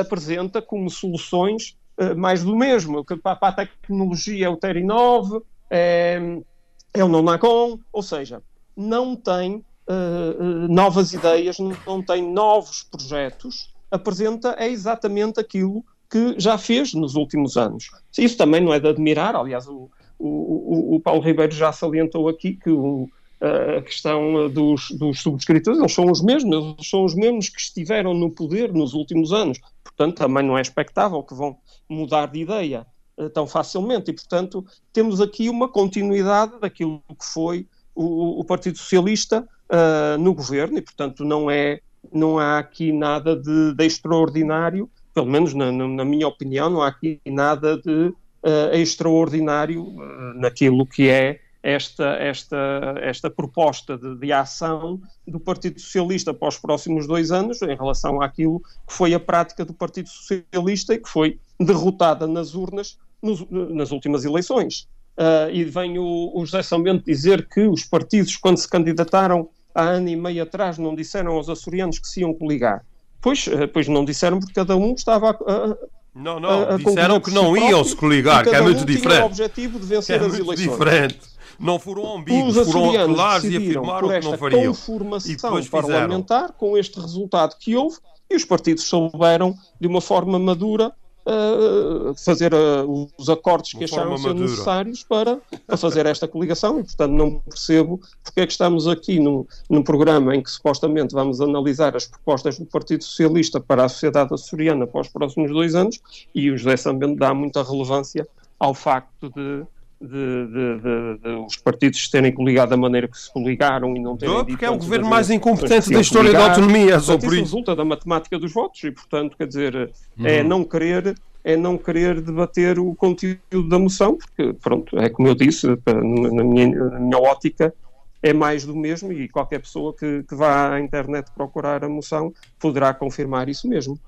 apresenta como soluções uh, mais do mesmo, para a tecnologia é o Terinov, é, é o Nonacon, ou seja, não tem uh, novas ideias, não tem novos projetos, apresenta é exatamente aquilo que já fez nos últimos anos. Isso também não é de admirar, aliás, o, o, o Paulo Ribeiro já salientou aqui que o, a questão dos, dos subscritores, eles são os mesmos, eles são os mesmos que estiveram no poder nos últimos anos. Portanto, também não é expectável que vão mudar de ideia uh, tão facilmente. E, portanto, temos aqui uma continuidade daquilo que foi o, o Partido Socialista uh, no governo, e, portanto, não, é, não há aqui nada de, de extraordinário, pelo menos na, na, minha opinião, não há aqui nada de uh, extraordinário naquilo que é esta, esta, esta proposta de, de, ação do Partido Socialista para os próximos dois anos em relação àquilo que foi a prática do Partido Socialista e que foi derrotada nas urnas nos, nas últimas eleições. Uh, e vem o, o José São Bento dizer que os partidos, quando se candidataram há ano e meio atrás, não disseram aos açorianos que se iam coligar. Pois, uh, pois não disseram porque cada um estava a, a não, não, a, a disseram que não iam se coligar, que é muito um diferente. o objetivo de vencer é as eleições. Diferente não foram ambíguos, Os foram claros e afirmaram que não fariam. conformação e depois parlamentar, com este resultado que houve, e os partidos souberam, de uma forma madura, uh, fazer uh, os acordos que acharam ser madura. necessários para, para fazer esta coligação e, portanto, não percebo porque é que estamos aqui num, num programa em que supostamente vamos analisar as propostas do Partido Socialista para a sociedade açoriana para os próximos dois anos e o José Sambento dá muita relevância ao facto de de, de, de, de, os partidos terem coligado da maneira que se coligaram e não terem. Não, porque é o governo mais incompetente da história da autonomia. É só por isso resulta da matemática dos votos e, portanto, quer dizer, uhum. é não querer é não querer debater o conteúdo da moção, porque, pronto, é como eu disse, na minha, na minha ótica, é mais do mesmo e qualquer pessoa que, que vá à internet procurar a moção poderá confirmar isso mesmo.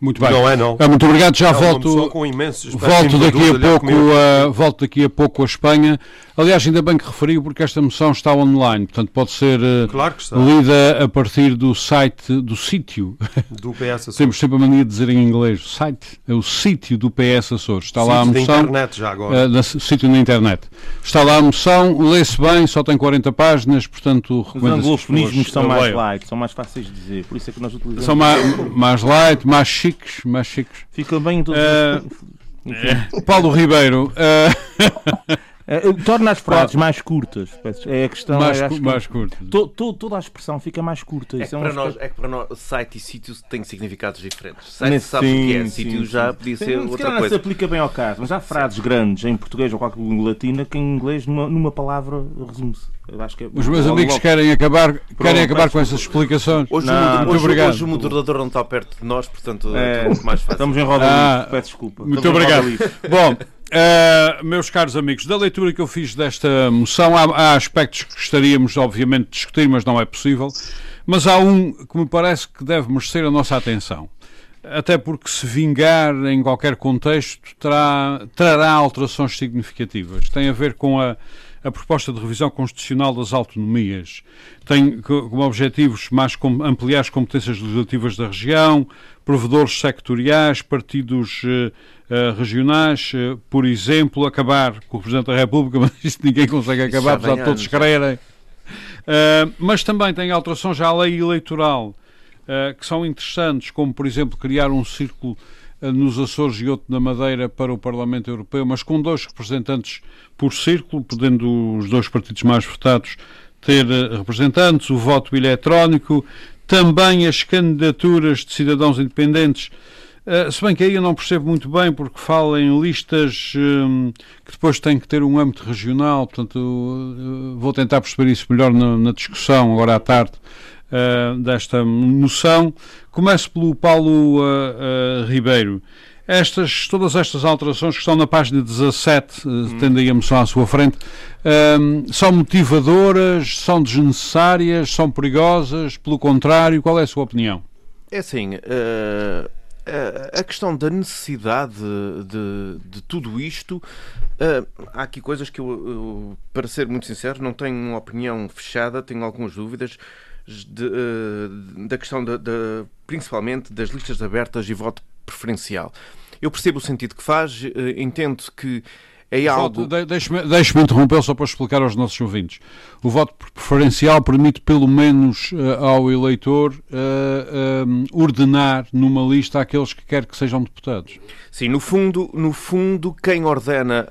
Muito bem. Não é, não. É, muito obrigado. Já é volto. Com imensos volto daqui a pouco. Uh, volto daqui a pouco a Espanha. Aliás, ainda bem que referiu porque esta moção está online, portanto pode ser uh, claro lida a partir do site do sítio <laughs> do PS Açores. Temos sempre a mania de dizer em inglês. O site é o sítio do PS Açores. Está sítio lá a moção. Na internet já agora. Uh, sítio na internet. Está lá a moção, lê-se bem, só tem 40 páginas, portanto recomendo. Os anglofonismos são mais light, são mais fáceis de dizer, por isso é que nós utilizamos. São mais, mais light, mais chiques, mais chiques. Fica bem em todos uh, Paulo Ribeiro. Uh... <laughs> Uh, torna as frases mais curtas. É a questão. Mais, é, cu mais curtas. To, to, toda a expressão fica mais curta. É, que, é, um para nós, é que para nós site e sítio têm significados diferentes. Site sabe o que é, sim, sítio sim, já podia sim. ser sim, outra coisa. não se aplica bem ao caso, mas há frases grandes em português ou qualquer língua latina que em inglês, numa, numa palavra, resume-se. É Os meus amigos logo. querem acabar, Pronto, querem acabar com essas explicações. Hoje, não, muito hoje, obrigado. hoje o moderador não está perto de nós, portanto é, é muito mais fácil. Estamos em roda ah, peço desculpa. Muito Estamos obrigado. Bom, Uh, meus caros amigos, da leitura que eu fiz desta moção, há, há, aspectos que gostaríamos, obviamente, de discutir, mas não é possível. Mas há um que me parece que deve merecer a nossa atenção. Até porque, se vingar em qualquer contexto, terá, trará alterações significativas. Tem a ver com a, a proposta de revisão constitucional das autonomias. Tem como objetivos mais ampliar as competências legislativas da região, provedores sectoriais, partidos uh, uh, regionais, uh, por exemplo, acabar com o Presidente da República, <laughs> mas isso ninguém consegue acabar, apesar de todos quererem. mas também tem alterações à lei eleitoral que são interessantes, como, por exemplo, criar um círculo nos Açores e outro na Madeira para o Parlamento Europeu, mas com dois representantes por círculo, podendo os dois partidos mais votados ter representantes, o voto eletrónico, também as candidaturas de cidadãos independentes. Uh, se bem que aí eu não percebo muito bem, porque fala em listas um, que depois têm que ter um âmbito regional, portanto, vou tentar perceber isso melhor na, na discussão, agora à tarde, uh, desta noção. Começo pelo Paulo Ribeiro. Estas, todas estas alterações que estão na página 17, hum. tendo aí a moção à sua frente, um, são motivadoras, são desnecessárias, são perigosas, pelo contrário, qual é a sua opinião? É assim, uh, a questão da necessidade de, de, de tudo isto, uh, há aqui coisas que eu, eu, para ser muito sincero, não tenho uma opinião fechada, tenho algumas dúvidas de, uh, da questão de, principalmente das listas abertas e voto preferencial. Eu percebo o sentido que faz, entendo que é algo. Deixe-me deixe interromper só para explicar aos nossos ouvintes. O voto preferencial permite, pelo menos, uh, ao eleitor uh, uh, ordenar numa lista aqueles que quer que sejam deputados. Sim, no fundo, no fundo quem, ordena,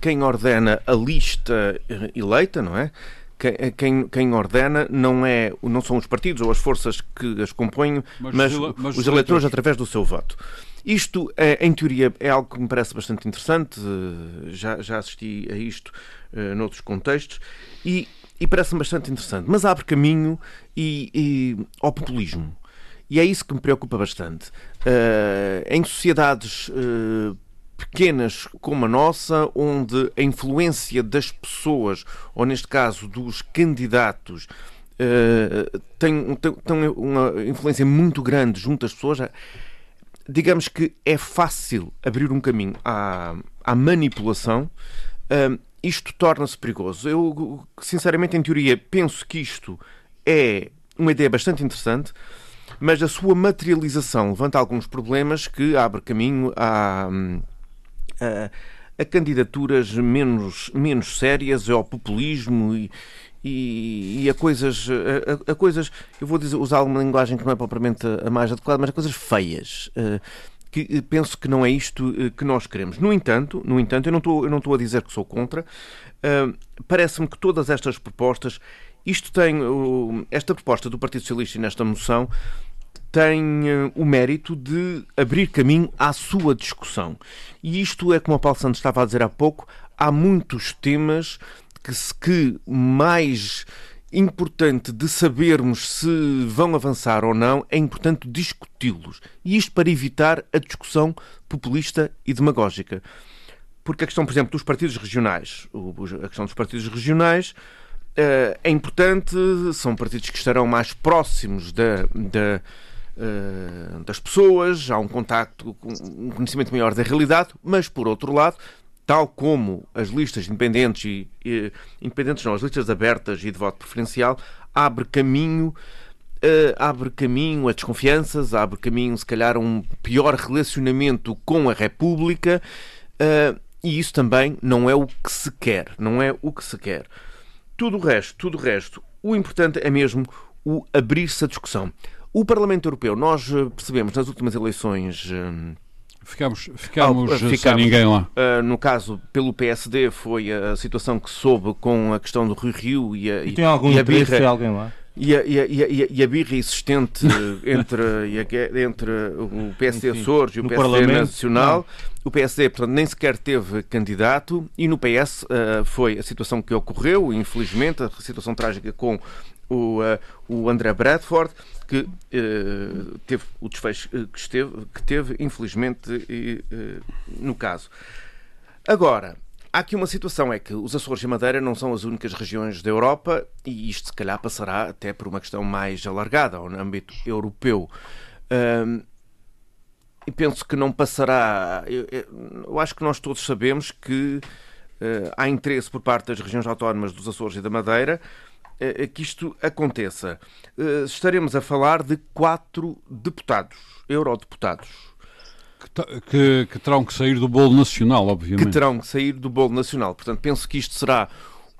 quem ordena a lista eleita, não é? Quem, quem, ordena não, é, não são os partidos ou as forças que as compõem, mas, mas, mas os, os eleitores através do seu voto. Isto, é, em teoria, é algo que me parece bastante interessante. Eh, já, já assisti a isto uh, noutros contextos e, e parece-me bastante interessante. Mas abre caminho e, e, ao populismo. E é isso que me preocupa bastante. Uh, em sociedades uh, pequenas como a nossa, onde a influência das pessoas, ou neste caso dos candidatos, uh, tem, tem, tem, uma influência muito grande junto às pessoas digamos que é fácil abrir um caminho à, à manipulação, uh, isto torna-se perigoso. Eu, sinceramente, em teoria, penso que isto é uma ideia bastante interessante, mas a sua materialização levanta alguns problemas que abre caminho a, a, a candidaturas menos, menos sérias, ao populismo e, e, e a coisas, a, a, coisas, eu vou dizer, usar uma linguagem que não é propriamente a mais adequada, mas a coisas feias. Uh, que penso que não é isto uh, que nós queremos. No entanto, no entanto, eu não estou, eu não estou a dizer que sou contra. Parece-me que todas estas propostas, isto tem, esta proposta do Partido Socialista e nesta moção tem o mérito de abrir caminho à sua discussão. E isto é como o Paulo Santos estava a dizer há pouco, há muitos temas que, que mais importante de sabermos se vão avançar ou não, é importante discuti-los. E isto para evitar a discussão populista e demagógica. Porque a questão, por exemplo, dos partidos regionais, a questão dos partidos regionais eh, é importante, são partidos que estarão mais próximos da, da, eh, das pessoas, há um contacto, um conhecimento maior da realidade, mas por outro lado tal como as listas independentes e, e independentes não, as listas abertas e de voto preferencial, abre caminho Uh, abre caminho a desconfianças, abre caminho, se calhar, a um pior relacionamento com a República, uh, e isso também não é o que se quer. Não é o que se quer. Tudo o resto, tudo o resto, o importante é mesmo o abrir-se a discussão. O Parlamento Europeu, nós percebemos nas últimas eleições. Uh, Ficámos, ficámos, ah, ficámos sem ninguém lá. Uh, no caso, pelo PSD, foi a situação que soube com a questão do Rio Rio e a, e tem algum e a birra. alguém lá? E a, e, a, e, a, e a birra existente <laughs> entre, entre o PSD Enfim, Açores e o PSD Nacional. Não. O PSD, portanto, nem sequer teve candidato e no PS uh, foi a situação que ocorreu, infelizmente, a situação trágica com o, uh, o André Bradford, que uh, teve o desfecho que, esteve, que teve, infelizmente, uh, no caso. Agora, há aqui uma situação, é que os Açores e Madeira não são as únicas regiões da Europa e isto, se calhar, passará até por uma questão mais alargada, no âmbito europeu. e penso que não passará. Eu, eu, acho que nós todos sabemos que uh, há interesse por parte das regiões autónomas dos Açores e da Madeira eh, que isto aconteça. Eh, estaremos a falar de quatro deputados, eurodeputados. Que, que, que, terão que sair do bolo nacional, obviamente. Que terão que sair do bolo nacional. Portanto, penso que isto será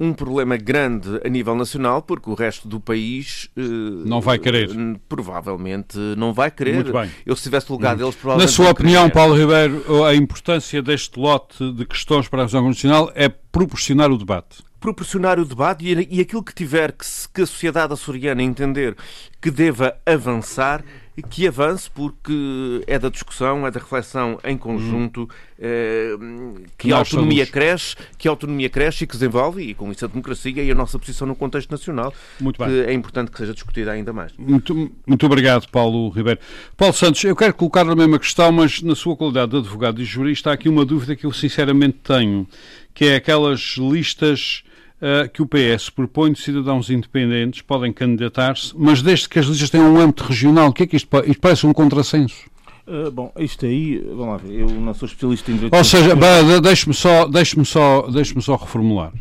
um problema grande a nível nacional, porque o resto do país eh, não vai querer. Provavelmente não vai querer. Muito bem. Eu, se tivesse lugar deles, provavelmente. Na sua opinião, Paulo Ribeiro, a importância deste lote de questões para a revisão constitucional é proporcionar o debate proporcionar o debate e, e aquilo que tiver que, que a sociedade açoriana entender que deva avançar, que avance, porque é da discussão, é da reflexão em conjunto, hum. eh, que a autonomia somos... cresce, que a autonomia cresce e que desenvolve, e com isso a democracia e a nossa posição no contexto nacional, muito que é importante que seja discutida ainda mais. Muito, muito obrigado, Paulo Ribeiro. Paulo Santos, eu quero colocar a mesma questão, mas na sua qualidade de advogado e jurista, há aqui uma dúvida que eu sinceramente tenho, que é aquelas listas uh, que o PS propõe de cidadãos independentes podem candidatar-se, mas desde que as listas tenham um âmbito regional, o que é que isto, isto parece um contrassenso? Uh, bom, isto aí, vamos lá ver, eu não sou especialista em direito. Ou seja, deixe-me só, deixe só, deixe só reformular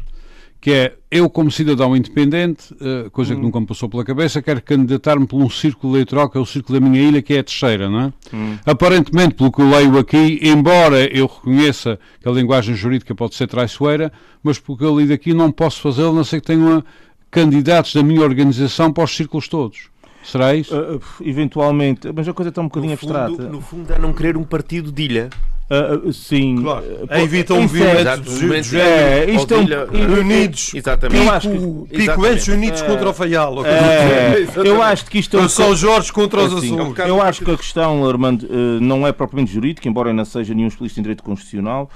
que é eu, como cidadão independente, eh, coisa que hum. nunca me passou pela cabeça, quero candidatar-me por um círculo eleitoral que é o círculo da minha ilha, que é a terceira, não é? Hum. Aparentemente, pelo que eu leio aqui, embora eu reconheça que a linguagem jurídica pode ser traiçoeira, mas pelo que eu li daqui não posso fazê-lo, não sei que tenha candidatos da minha organização para os círculos todos. Será isso? Uh, eventualmente, mas a coisa está um bocadinho no fundo, abstrata. No fundo é não querer um partido de ilha. Uh, sim. Claro. Uh, evita um movimento do género. Isto é um, unidos. Exatamente. Pico, acho que, picoentes unidos contra o Faial. É, eu <laughs> acho que isto é um São Jorge contra os assim, Açores. Eu acho que a questão, Armando, não é propriamente jurídica, embora não seja nenhum especialista em direito constitucional,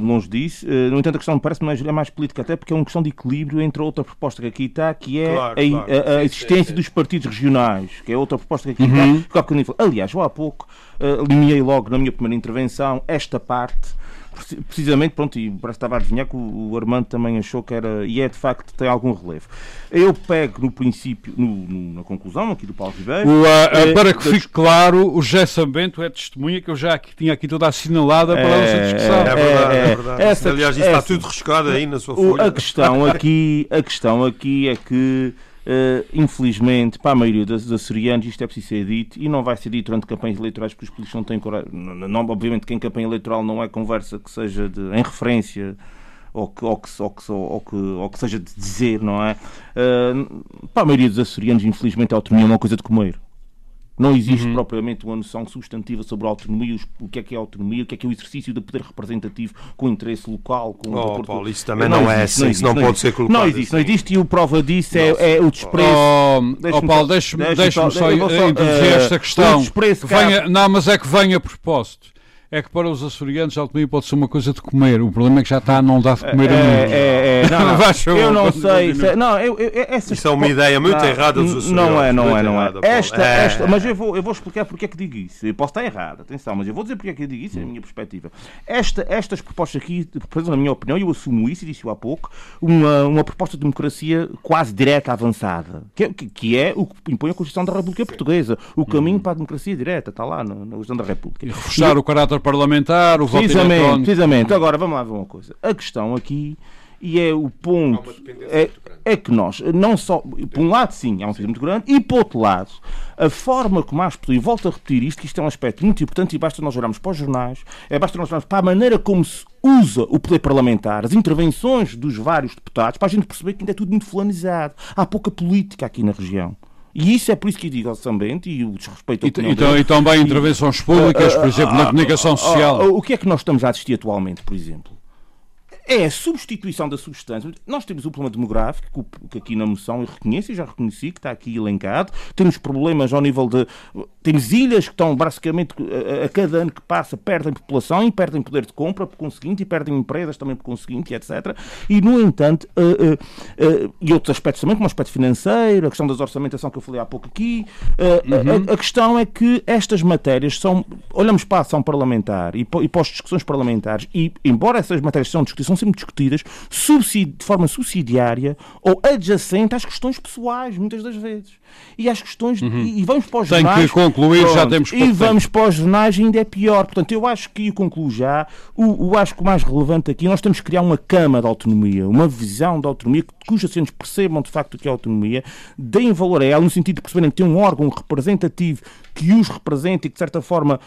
longe disso. No entanto, a questão parece-me é mais política, até porque é uma questão de equilíbrio entre a outra proposta que aqui está, que é claro, a, claro. a, a, existência dos partidos regionais, que é outra proposta que aqui uhum. está. Aliás, eu há pouco uh, limiei logo na minha primeira intervenção esta parte precisamente, pronto, e parece que estava a adivinhar que o Armando também achou que era, e é de facto, tem algum relevo. Eu pego no princípio, no, no, na conclusão aqui do Paulo Ribeiro. O, uh, é, para que fique claro, o José Bento é testemunha que eu já aqui, tinha aqui toda assinalada para a nossa discussão. É, é verdade, é, é verdade. Essa, Aliás, isso essa, está tudo riscado aí na sua folha. A questão aqui, a questão aqui é que Uh, infelizmente, para a maioria dos açorianos, isto é preciso ser dito e não vai ser dito durante campanhas eleitorais porque os políticos não têm coragem. Não, obviamente que em campanha eleitoral não é conversa que seja de, em referência ou que, ou, que, ou, que, ou, que, ou que seja de dizer, não é? Uh, para a maioria dos açorianos, infelizmente, a autonomia é uma coisa de comer. Não existe uhum. propriamente uma noção substantiva sobre a autonomia, o que é que é a autonomia, o que é que é o exercício do poder representativo com interesse local. Com oh, Paulo, isso também não, não, é assim, isso não, não, pode ser colocado. Não existe, não existe, e o prova disso é, é, o desprezo. Oh, deixa oh Paulo, deixa-me deixa deixa só, só introduzir uh, esta questão. Venha, não, mas é que venha a propósito é que para os açorianos a autonomia pode ser uma coisa de comer. O problema é que já está a não dar de comer é, a. É, <laughs> é, não, eu não sei. Se, não, eu, eu, essa Isso é uma ideia muito não, errada dos açorianos. Não é, não é, não é. Esta, é. esta, mas eu vou, eu vou explicar porque é que digo isso. Eu posso estar errado, atenção, mas eu vou dizer porque é que eu digo isso, é a minha perspectiva. Esta, estas propostas aqui, na minha opinião, eu assumo isso e disse há pouco, uma, uma proposta de democracia quase direta avançada, que, que, que é o que impõe a Constituição da República Portuguesa. O caminho hum. para a democracia direta, está lá na, na Constituição da República. E reforçar o caráter parlamentar o precisamente, precisamente. Agora, vamos lá ver uma coisa. A questão aqui, e é o ponto, é, é que nós, não só, por um lado, sim, há um muito grande, e por outro lado, a forma como as pessoas, e volto a repetir isto, que isto é um aspecto muito importante, e basta nós olharmos para os jornais, é basta nós olharmos para a maneira como se usa o poder parlamentar, as intervenções dos vários deputados, para a gente perceber que ainda é tudo muito fulanizado. Há pouca política aqui na região. E isso é por isso que eu digo ao Sambente e o desrespeito ao e, então, e também intervenções públicas, por exemplo, na comunicação social. O que é que nós estamos a assistir atualmente, por exemplo? É a substituição da substância. Nós temos um problema demográfico, que aqui na moção eu reconheço e já reconheci, que está aqui elencado. Temos problemas ao nível de. Temos ilhas que estão basicamente, a, cada ano que passa, perdem população e perdem poder de compra por conseguinte, e perdem empresas também por conseguinte, etc. E, no entanto, uh, uh, uh, e outros aspectos também, como o aspecto financeiro, a questão das orçamentação que eu falei há pouco aqui, uhum. a, a, questão é que estas matérias são. Olhamos para a ação parlamentar e para, e para as discussões parlamentares, e embora essas matérias sejam discutidas, sempre discutidas de forma subsidiária ou adjacente às questões pessoais, muitas das vezes. E às questões. Uhum. E, e, vamos para os Tem jornais. Tem que concluir, pronto, já temos E vamos para os jornais ainda é pior. Portanto, eu acho que, e concluo já, o, o, acho que o mais relevante aqui, nós temos que criar uma cama de autonomia, uma visão de autonomia, cujos assentos percebam de facto o que é autonomia, deem valor a ela, no sentido de perceberem que tem um órgão representativo que os representa e que, de certa forma,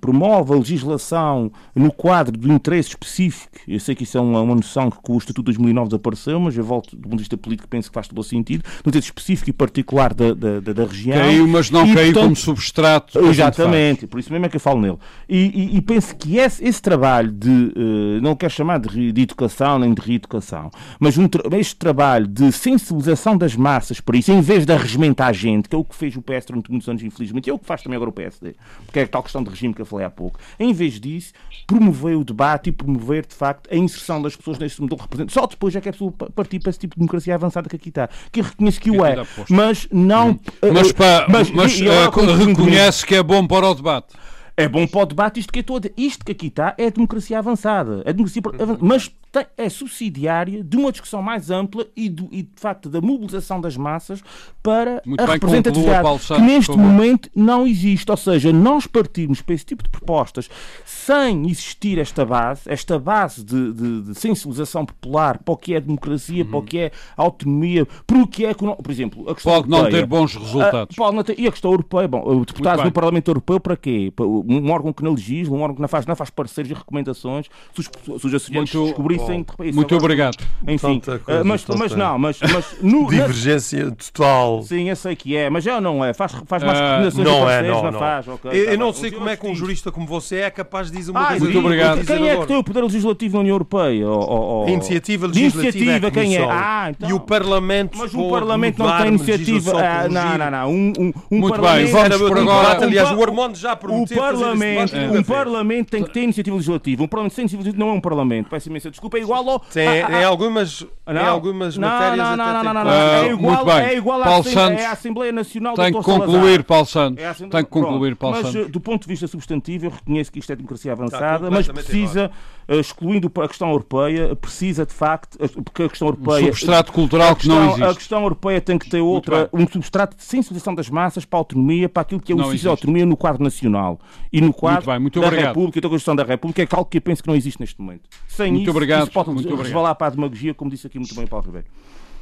promove a legislação no quadro do interesse específico, eu sei que isso é uma, uma noção que com o Estatuto de 2009 desapareceu, mas eu volto do ponto de vista político penso que faz todo o sentido, no interesse específico e particular da, da, da região. Caiu, mas não e, caiu portanto, como substrato. Exatamente, por isso mesmo é que eu falo nele. E, e, e penso que esse, esse trabalho de, uh, não quero chamar de, de, educação nem de reeducação, mas um, este trabalho de sensibilização das massas para isso, em vez de arregimentar a gente, que é o que fez o PS durante muitos anos, infelizmente, e é o que faz também agora o PSD, porque é tal questão de regime que eu falei há pouco, em vez disso, promover o debate e promover, de facto, a inserção das pessoas neste modelo representante. Só depois é que é possível partir para esse tipo de democracia avançada que aqui está. Que eu reconheço que o é, mas não. Hum. Mas, pá, mas, mas e, e uh, reconhece que é bom para o debate. É bom para o debate isto que, estou a... isto que aqui está é a democracia avançada. A democracia... Mas tem, é subsidiária de uma discussão mais ampla e, do, e, de facto da mobilização das massas para Muito a bem, representatividade conclua, que neste momento não existe. Ou seja, nós partirmos para esse tipo de propostas sem existir esta base, esta base de, de, de sensibilização popular para o que é democracia, uhum. para o que é autonomia, para o que é, por exemplo, a questão Pode europeia, não ter bons resultados. A, pode não ter, e a questão europeia, bom, deputados no Parlamento Europeu para quê? Um órgão que não legisla, um órgão que não faz, não faz parceiros e recomendações, se os, se os associantes Muito, descobrissem... Oh, muito obrigado. Enfim, coisa, uh, mas, mas não, mas... mas no, Divergência na... total. Sim, eu sei que é, mas já não é. Faz, faz mais uh, recomendações não é, não, não, não. faz. Okay, eu, tá eu não sei como é que um jurista como você é capaz de dizer uma ah, coisa. Muito obrigado. Quem é que tem o poder legislativo na União Europeia? Ou, ou, a iniciativa legislativa iniciativa, é quem é? Ah, então. E o Parlamento Mas o Parlamento não tem iniciativa. Ah, não, não, não. Um, um, um Muito bem, vamos por agora. Aliás, o Armando já prometeu o Parlamento, Um Parlamento tem que ter iniciativa legislativa. Um Parlamento sem iniciativa legislativa não é um Parlamento. Peço imensa desculpa. É igual ao... Tem algumas não, em algumas não, matérias não, não, não, não, não, não, é igual, muito bem. É igual Paulo à Santos, é a Assembleia Nacional tem do que concluir, Paulo Santos. É tem que concluir, Paulo mas, Santos. do ponto de vista substantivo, eu reconheço que isto é democracia avançada, mas precisa, uh, excluindo a questão europeia, precisa de facto, porque a questão europeia... Um substrato cultural questão, que não existe. A questão europeia tem que ter outra, um substrato de sensibilização das massas para a autonomia, para aquilo que é o exercício da autonomia no quadro nacional e no quadro muito bem, muito da obrigado. República e da Constituição da República, é algo que eu penso que não existe neste momento. Sem muito isso, obrigado. isso pode muito resvalar obrigado. para a demagogia, como disse aqui muito bem o Paulo Ribeiro.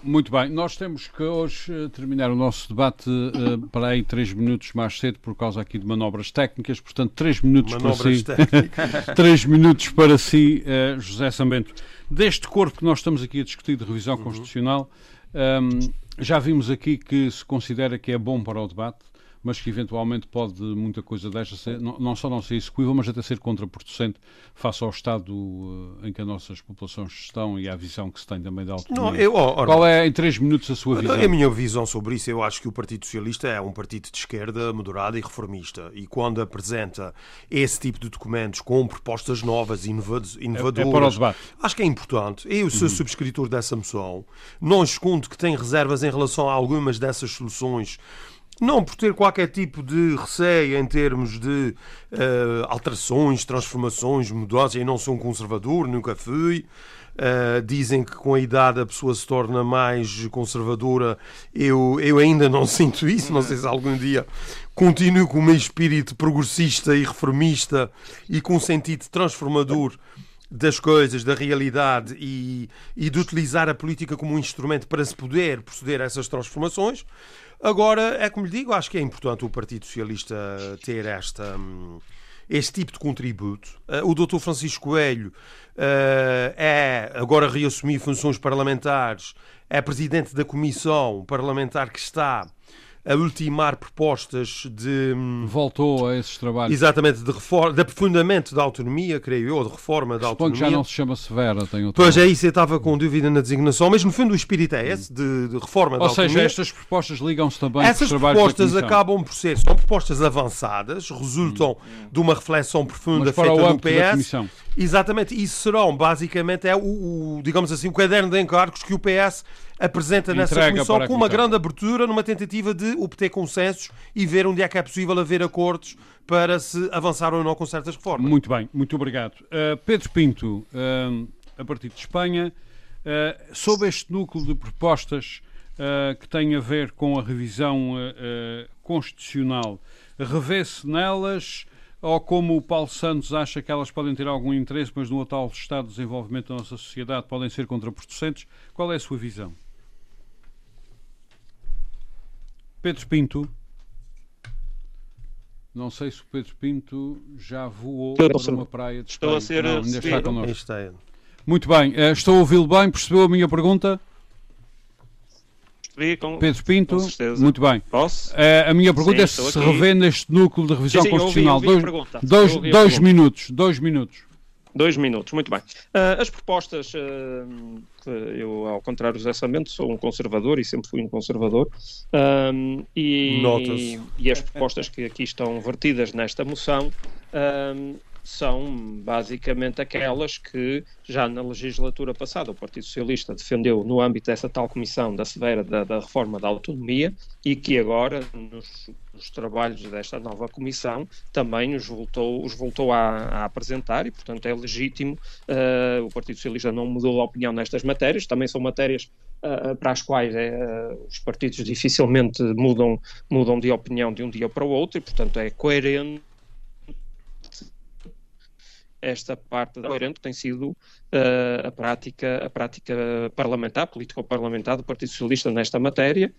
Muito bem, nós temos que hoje eh, terminar o nosso debate uh, para aí três minutos mais cedo por causa aqui de manobras técnicas, portanto três minutos manobras para si, <laughs> três minutos para si, uh, José Sambento. Deste corpo que nós estamos aqui a discutir de revisão uhum. constitucional, um, já vimos aqui que se considera que é bom para o debate, mas que eventualmente pode muita coisa desta ser, não, não, só não ser execuível, mas até ser contraproducente face ao estado uh, em que as nossas populações estão e à visão que se tem também da autonomia. Não, eu, oh, Qual é, em três minutos, a sua visão? A minha visão sobre isso, eu acho que o Partido Socialista é um partido de esquerda moderado e reformista. E quando apresenta esse tipo de documentos com propostas novas, inovadoras, é, é para o debate. acho que é importante. Eu sou uhum. subscritor dessa moção. Não escondo que tem reservas em relação a algumas dessas soluções não por ter qualquer tipo de receio em termos de uh, alterações, transformações, mudanças. Eu não sou um conservador, nunca fui. Uh, dizem que com a idade a pessoa se torna mais conservadora. Eu, eu ainda não <laughs> sinto isso. Não sei se algum dia continuo com o meu espírito progressista e reformista e com um sentido transformador das coisas, da realidade e, e de utilizar a política como um instrumento para se poder proceder a essas transformações. Agora, é como lhe digo, acho que é importante o Partido Socialista ter esta, hum, este tipo de contributo. Uh, o Dr. Francisco Coelho uh, é, agora reassumir funções parlamentares, é presidente da comissão parlamentar que está a ultimar propostas de. Hum, Voltou a esses trabalhos. Exatamente, de, reforma, de aprofundamento da autonomia, creio eu, de reforma da autonomia. que já não se chama Severa, outro Pois é, isso eu estava com dúvida na designação, mas no fundo o espírito é esse, de, de reforma Ou da autonomia. Ou seja, estas propostas ligam-se também Essas propostas acabam por ser, são propostas avançadas, resultam hum. de uma reflexão profunda feita no PS. Exatamente, isso serão basicamente é o, o, digamos assim, o caderno de encargos que o PS apresenta nessa comissão com uma grande abertura numa tentativa de obter consensos e ver onde é que é possível haver acordos para se avançar ou não com certas reformas. Muito bem, muito obrigado. Uh, Pedro Pinto, uh, a partir de Espanha, uh, sob este núcleo de propostas que tem a ver com a revisão constitucional, revê-se nelas ou como o Paulo Santos acha que elas podem ter algum interesse, mas no atual estado de desenvolvimento da nossa sociedade podem ser contraproducentes? Qual é a sua visão? Pedro Pinto. Não sei se o Pedro Pinto já voou para uma praia de Espanha. Estou a ser não, ainda está connosco. Está. Muito bem, eh, estou a ouvi-lo bem, percebeu a minha pergunta? Percebi, com, Pedro Pinto, com muito bem. Posso? Eh, a minha pergunta Sim, é se aqui. revê neste núcleo de revisão Sim, sim, ouvi- constitucional. ouvi a dois pergunta. dois, ouvi dois minutos, dois minutos. Dois minutos, muito bem. Ah, as propostas, que eu, ao contrário do José Samento, sou um conservador e sempre fui um conservador, Ahm, e, e as propostas que aqui estão vertidas nesta moção são basicamente aquelas que já na legislatura passada o Partido Socialista defendeu no âmbito dessa tal comissão da severa da, da reforma da autonomia e que agora nos, nos trabalhos desta nova comissão também os voltou, os voltou a, a apresentar e portanto é legítimo eh, o Partido Socialista não mudou de opinião nestas matérias, também são matérias eh, para as quais eh, os partidos dificilmente mudam, mudam de opinião de um dia para o outro e portanto é coerente esta parte da coerente tem sido eh, a prática a prática parlamentar, político-parlamentar do Partido Socialista nesta matéria.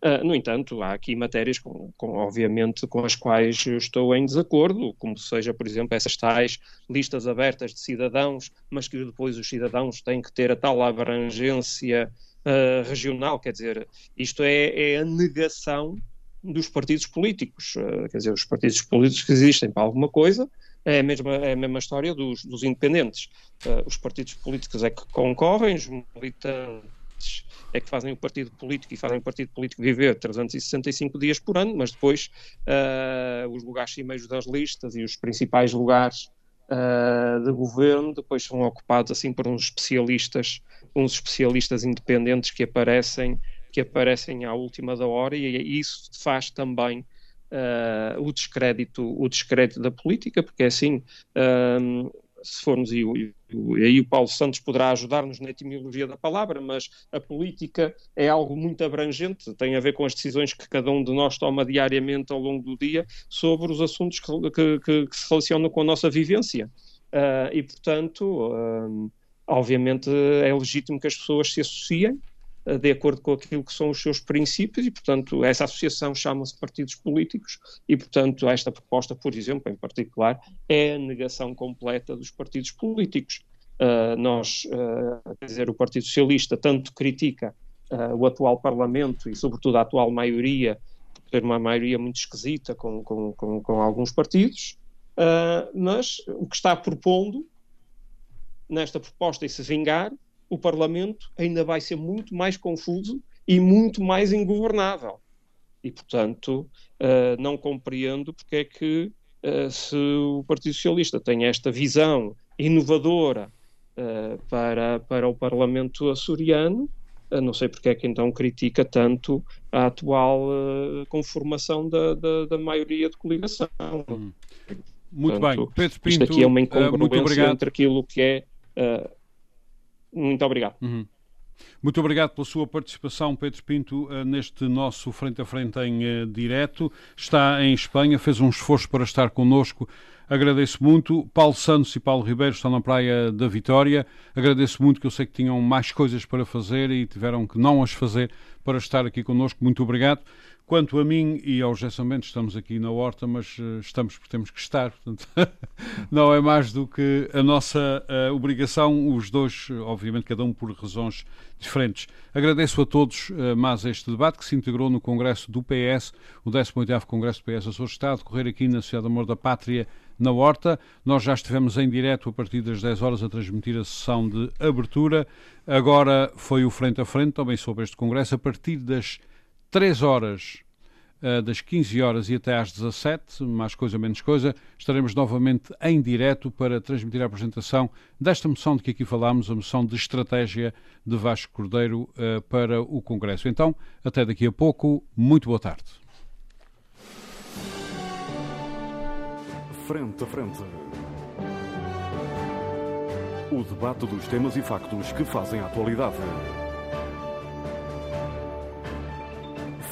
Eh, no entanto, há aqui matérias, com, com, obviamente, com as quais eu estou em desacordo, como seja, por exemplo, essas tais listas abertas de cidadãos, mas que depois os cidadãos têm que ter a tal abrangência eh, regional, quer dizer, isto é, é a negação dos partidos políticos, quer dizer, os partidos políticos que existem para alguma coisa, é a mesma, é a mesma história dos, dos independentes. Uh, os partidos políticos é que concorrem, os militantes é que fazem o partido político e fazem o partido político viver 365 dias por ano, mas depois uh, os lugares cimeiros das listas e os principais lugares uh, de governo depois são ocupados assim por uns especialistas, uns especialistas independentes que aparecem que aparecem à última da hora e isso faz também Uh, o, descrédito, o descrédito da política, porque é assim, um, se formos, e, e, aí o Paulo Santos poderá ajudar-nos na etimologia da palavra, mas a política é algo muito abrangente, tem a ver com as decisões que cada um de nós toma diariamente ao longo do dia sobre os assuntos que, que, que, que se relacionam com a nossa vivência. Uh, e, portanto, um, obviamente é legítimo que as pessoas se associem de acordo com aquilo que são os seus princípios e, portanto, essa associação chama-se partidos políticos e, portanto, esta proposta, por exemplo, em particular, é a negação completa dos partidos políticos. Uh, nós, uh, quer dizer, o Partido Socialista tanto critica uh, o atual Parlamento e, sobretudo, a atual maioria, por ter uma maioria muito esquisita com, com, com, com alguns partidos, mas o que está propondo nesta proposta e se vingar o Parlamento ainda vai ser muito mais confuso e muito mais ingovernável. E, portanto, uh, não compreendo porque é que, uh, se o Partido Socialista tem esta visão inovadora uh, para, para o Parlamento açoriano, não sei porque é que então critica tanto a atual conformação da, da, da, maioria de coligação. Hum. Muito portanto, bem, Pedro Pinto, isto aqui é uma incongruência obrigado. entre aquilo que é muito obrigado. Uhum. Muito obrigado pela sua participação, Pedro Pinto, uh, neste nosso frente a frente em uh, direto. Está em Espanha, fez um esforço para estar connosco. Agradeço muito. Paulo Santos e Paulo Ribeiro estão na Praia da Vitória. Agradeço muito que eu sei que tinham mais coisas para fazer e tiveram que não as fazer para estar aqui connosco. Muito obrigado. Quanto a mim e ao José Mendes, estamos aqui na horta, mas uh, estamos porque temos que estar. Portanto, <laughs> não é mais do que a nossa uh, obrigação, os dois, obviamente, cada um por razões diferentes. Agradeço a todos uh, mais este debate que se integrou no Congresso do PS, o 18º Congresso do PS Açores a decorrer aqui na Cidade do Amor da Pátria, na Horta. Nós já estivemos em direto a partir das 10 horas a transmitir a sessão de abertura. Agora foi o frente a frente também sobre este Congresso. A partir das 3 horas, uh, das 15 horas e até às 17, mais coisa menos coisa, estaremos novamente em direto para transmitir a apresentação desta moção de que aqui falámos, a moção de estratégia de Vasco Cordeiro uh, para o Congresso. Então, até daqui a pouco. Muito boa tarde. Frente a frente. O debate dos temas e factos que fazem a atualidade.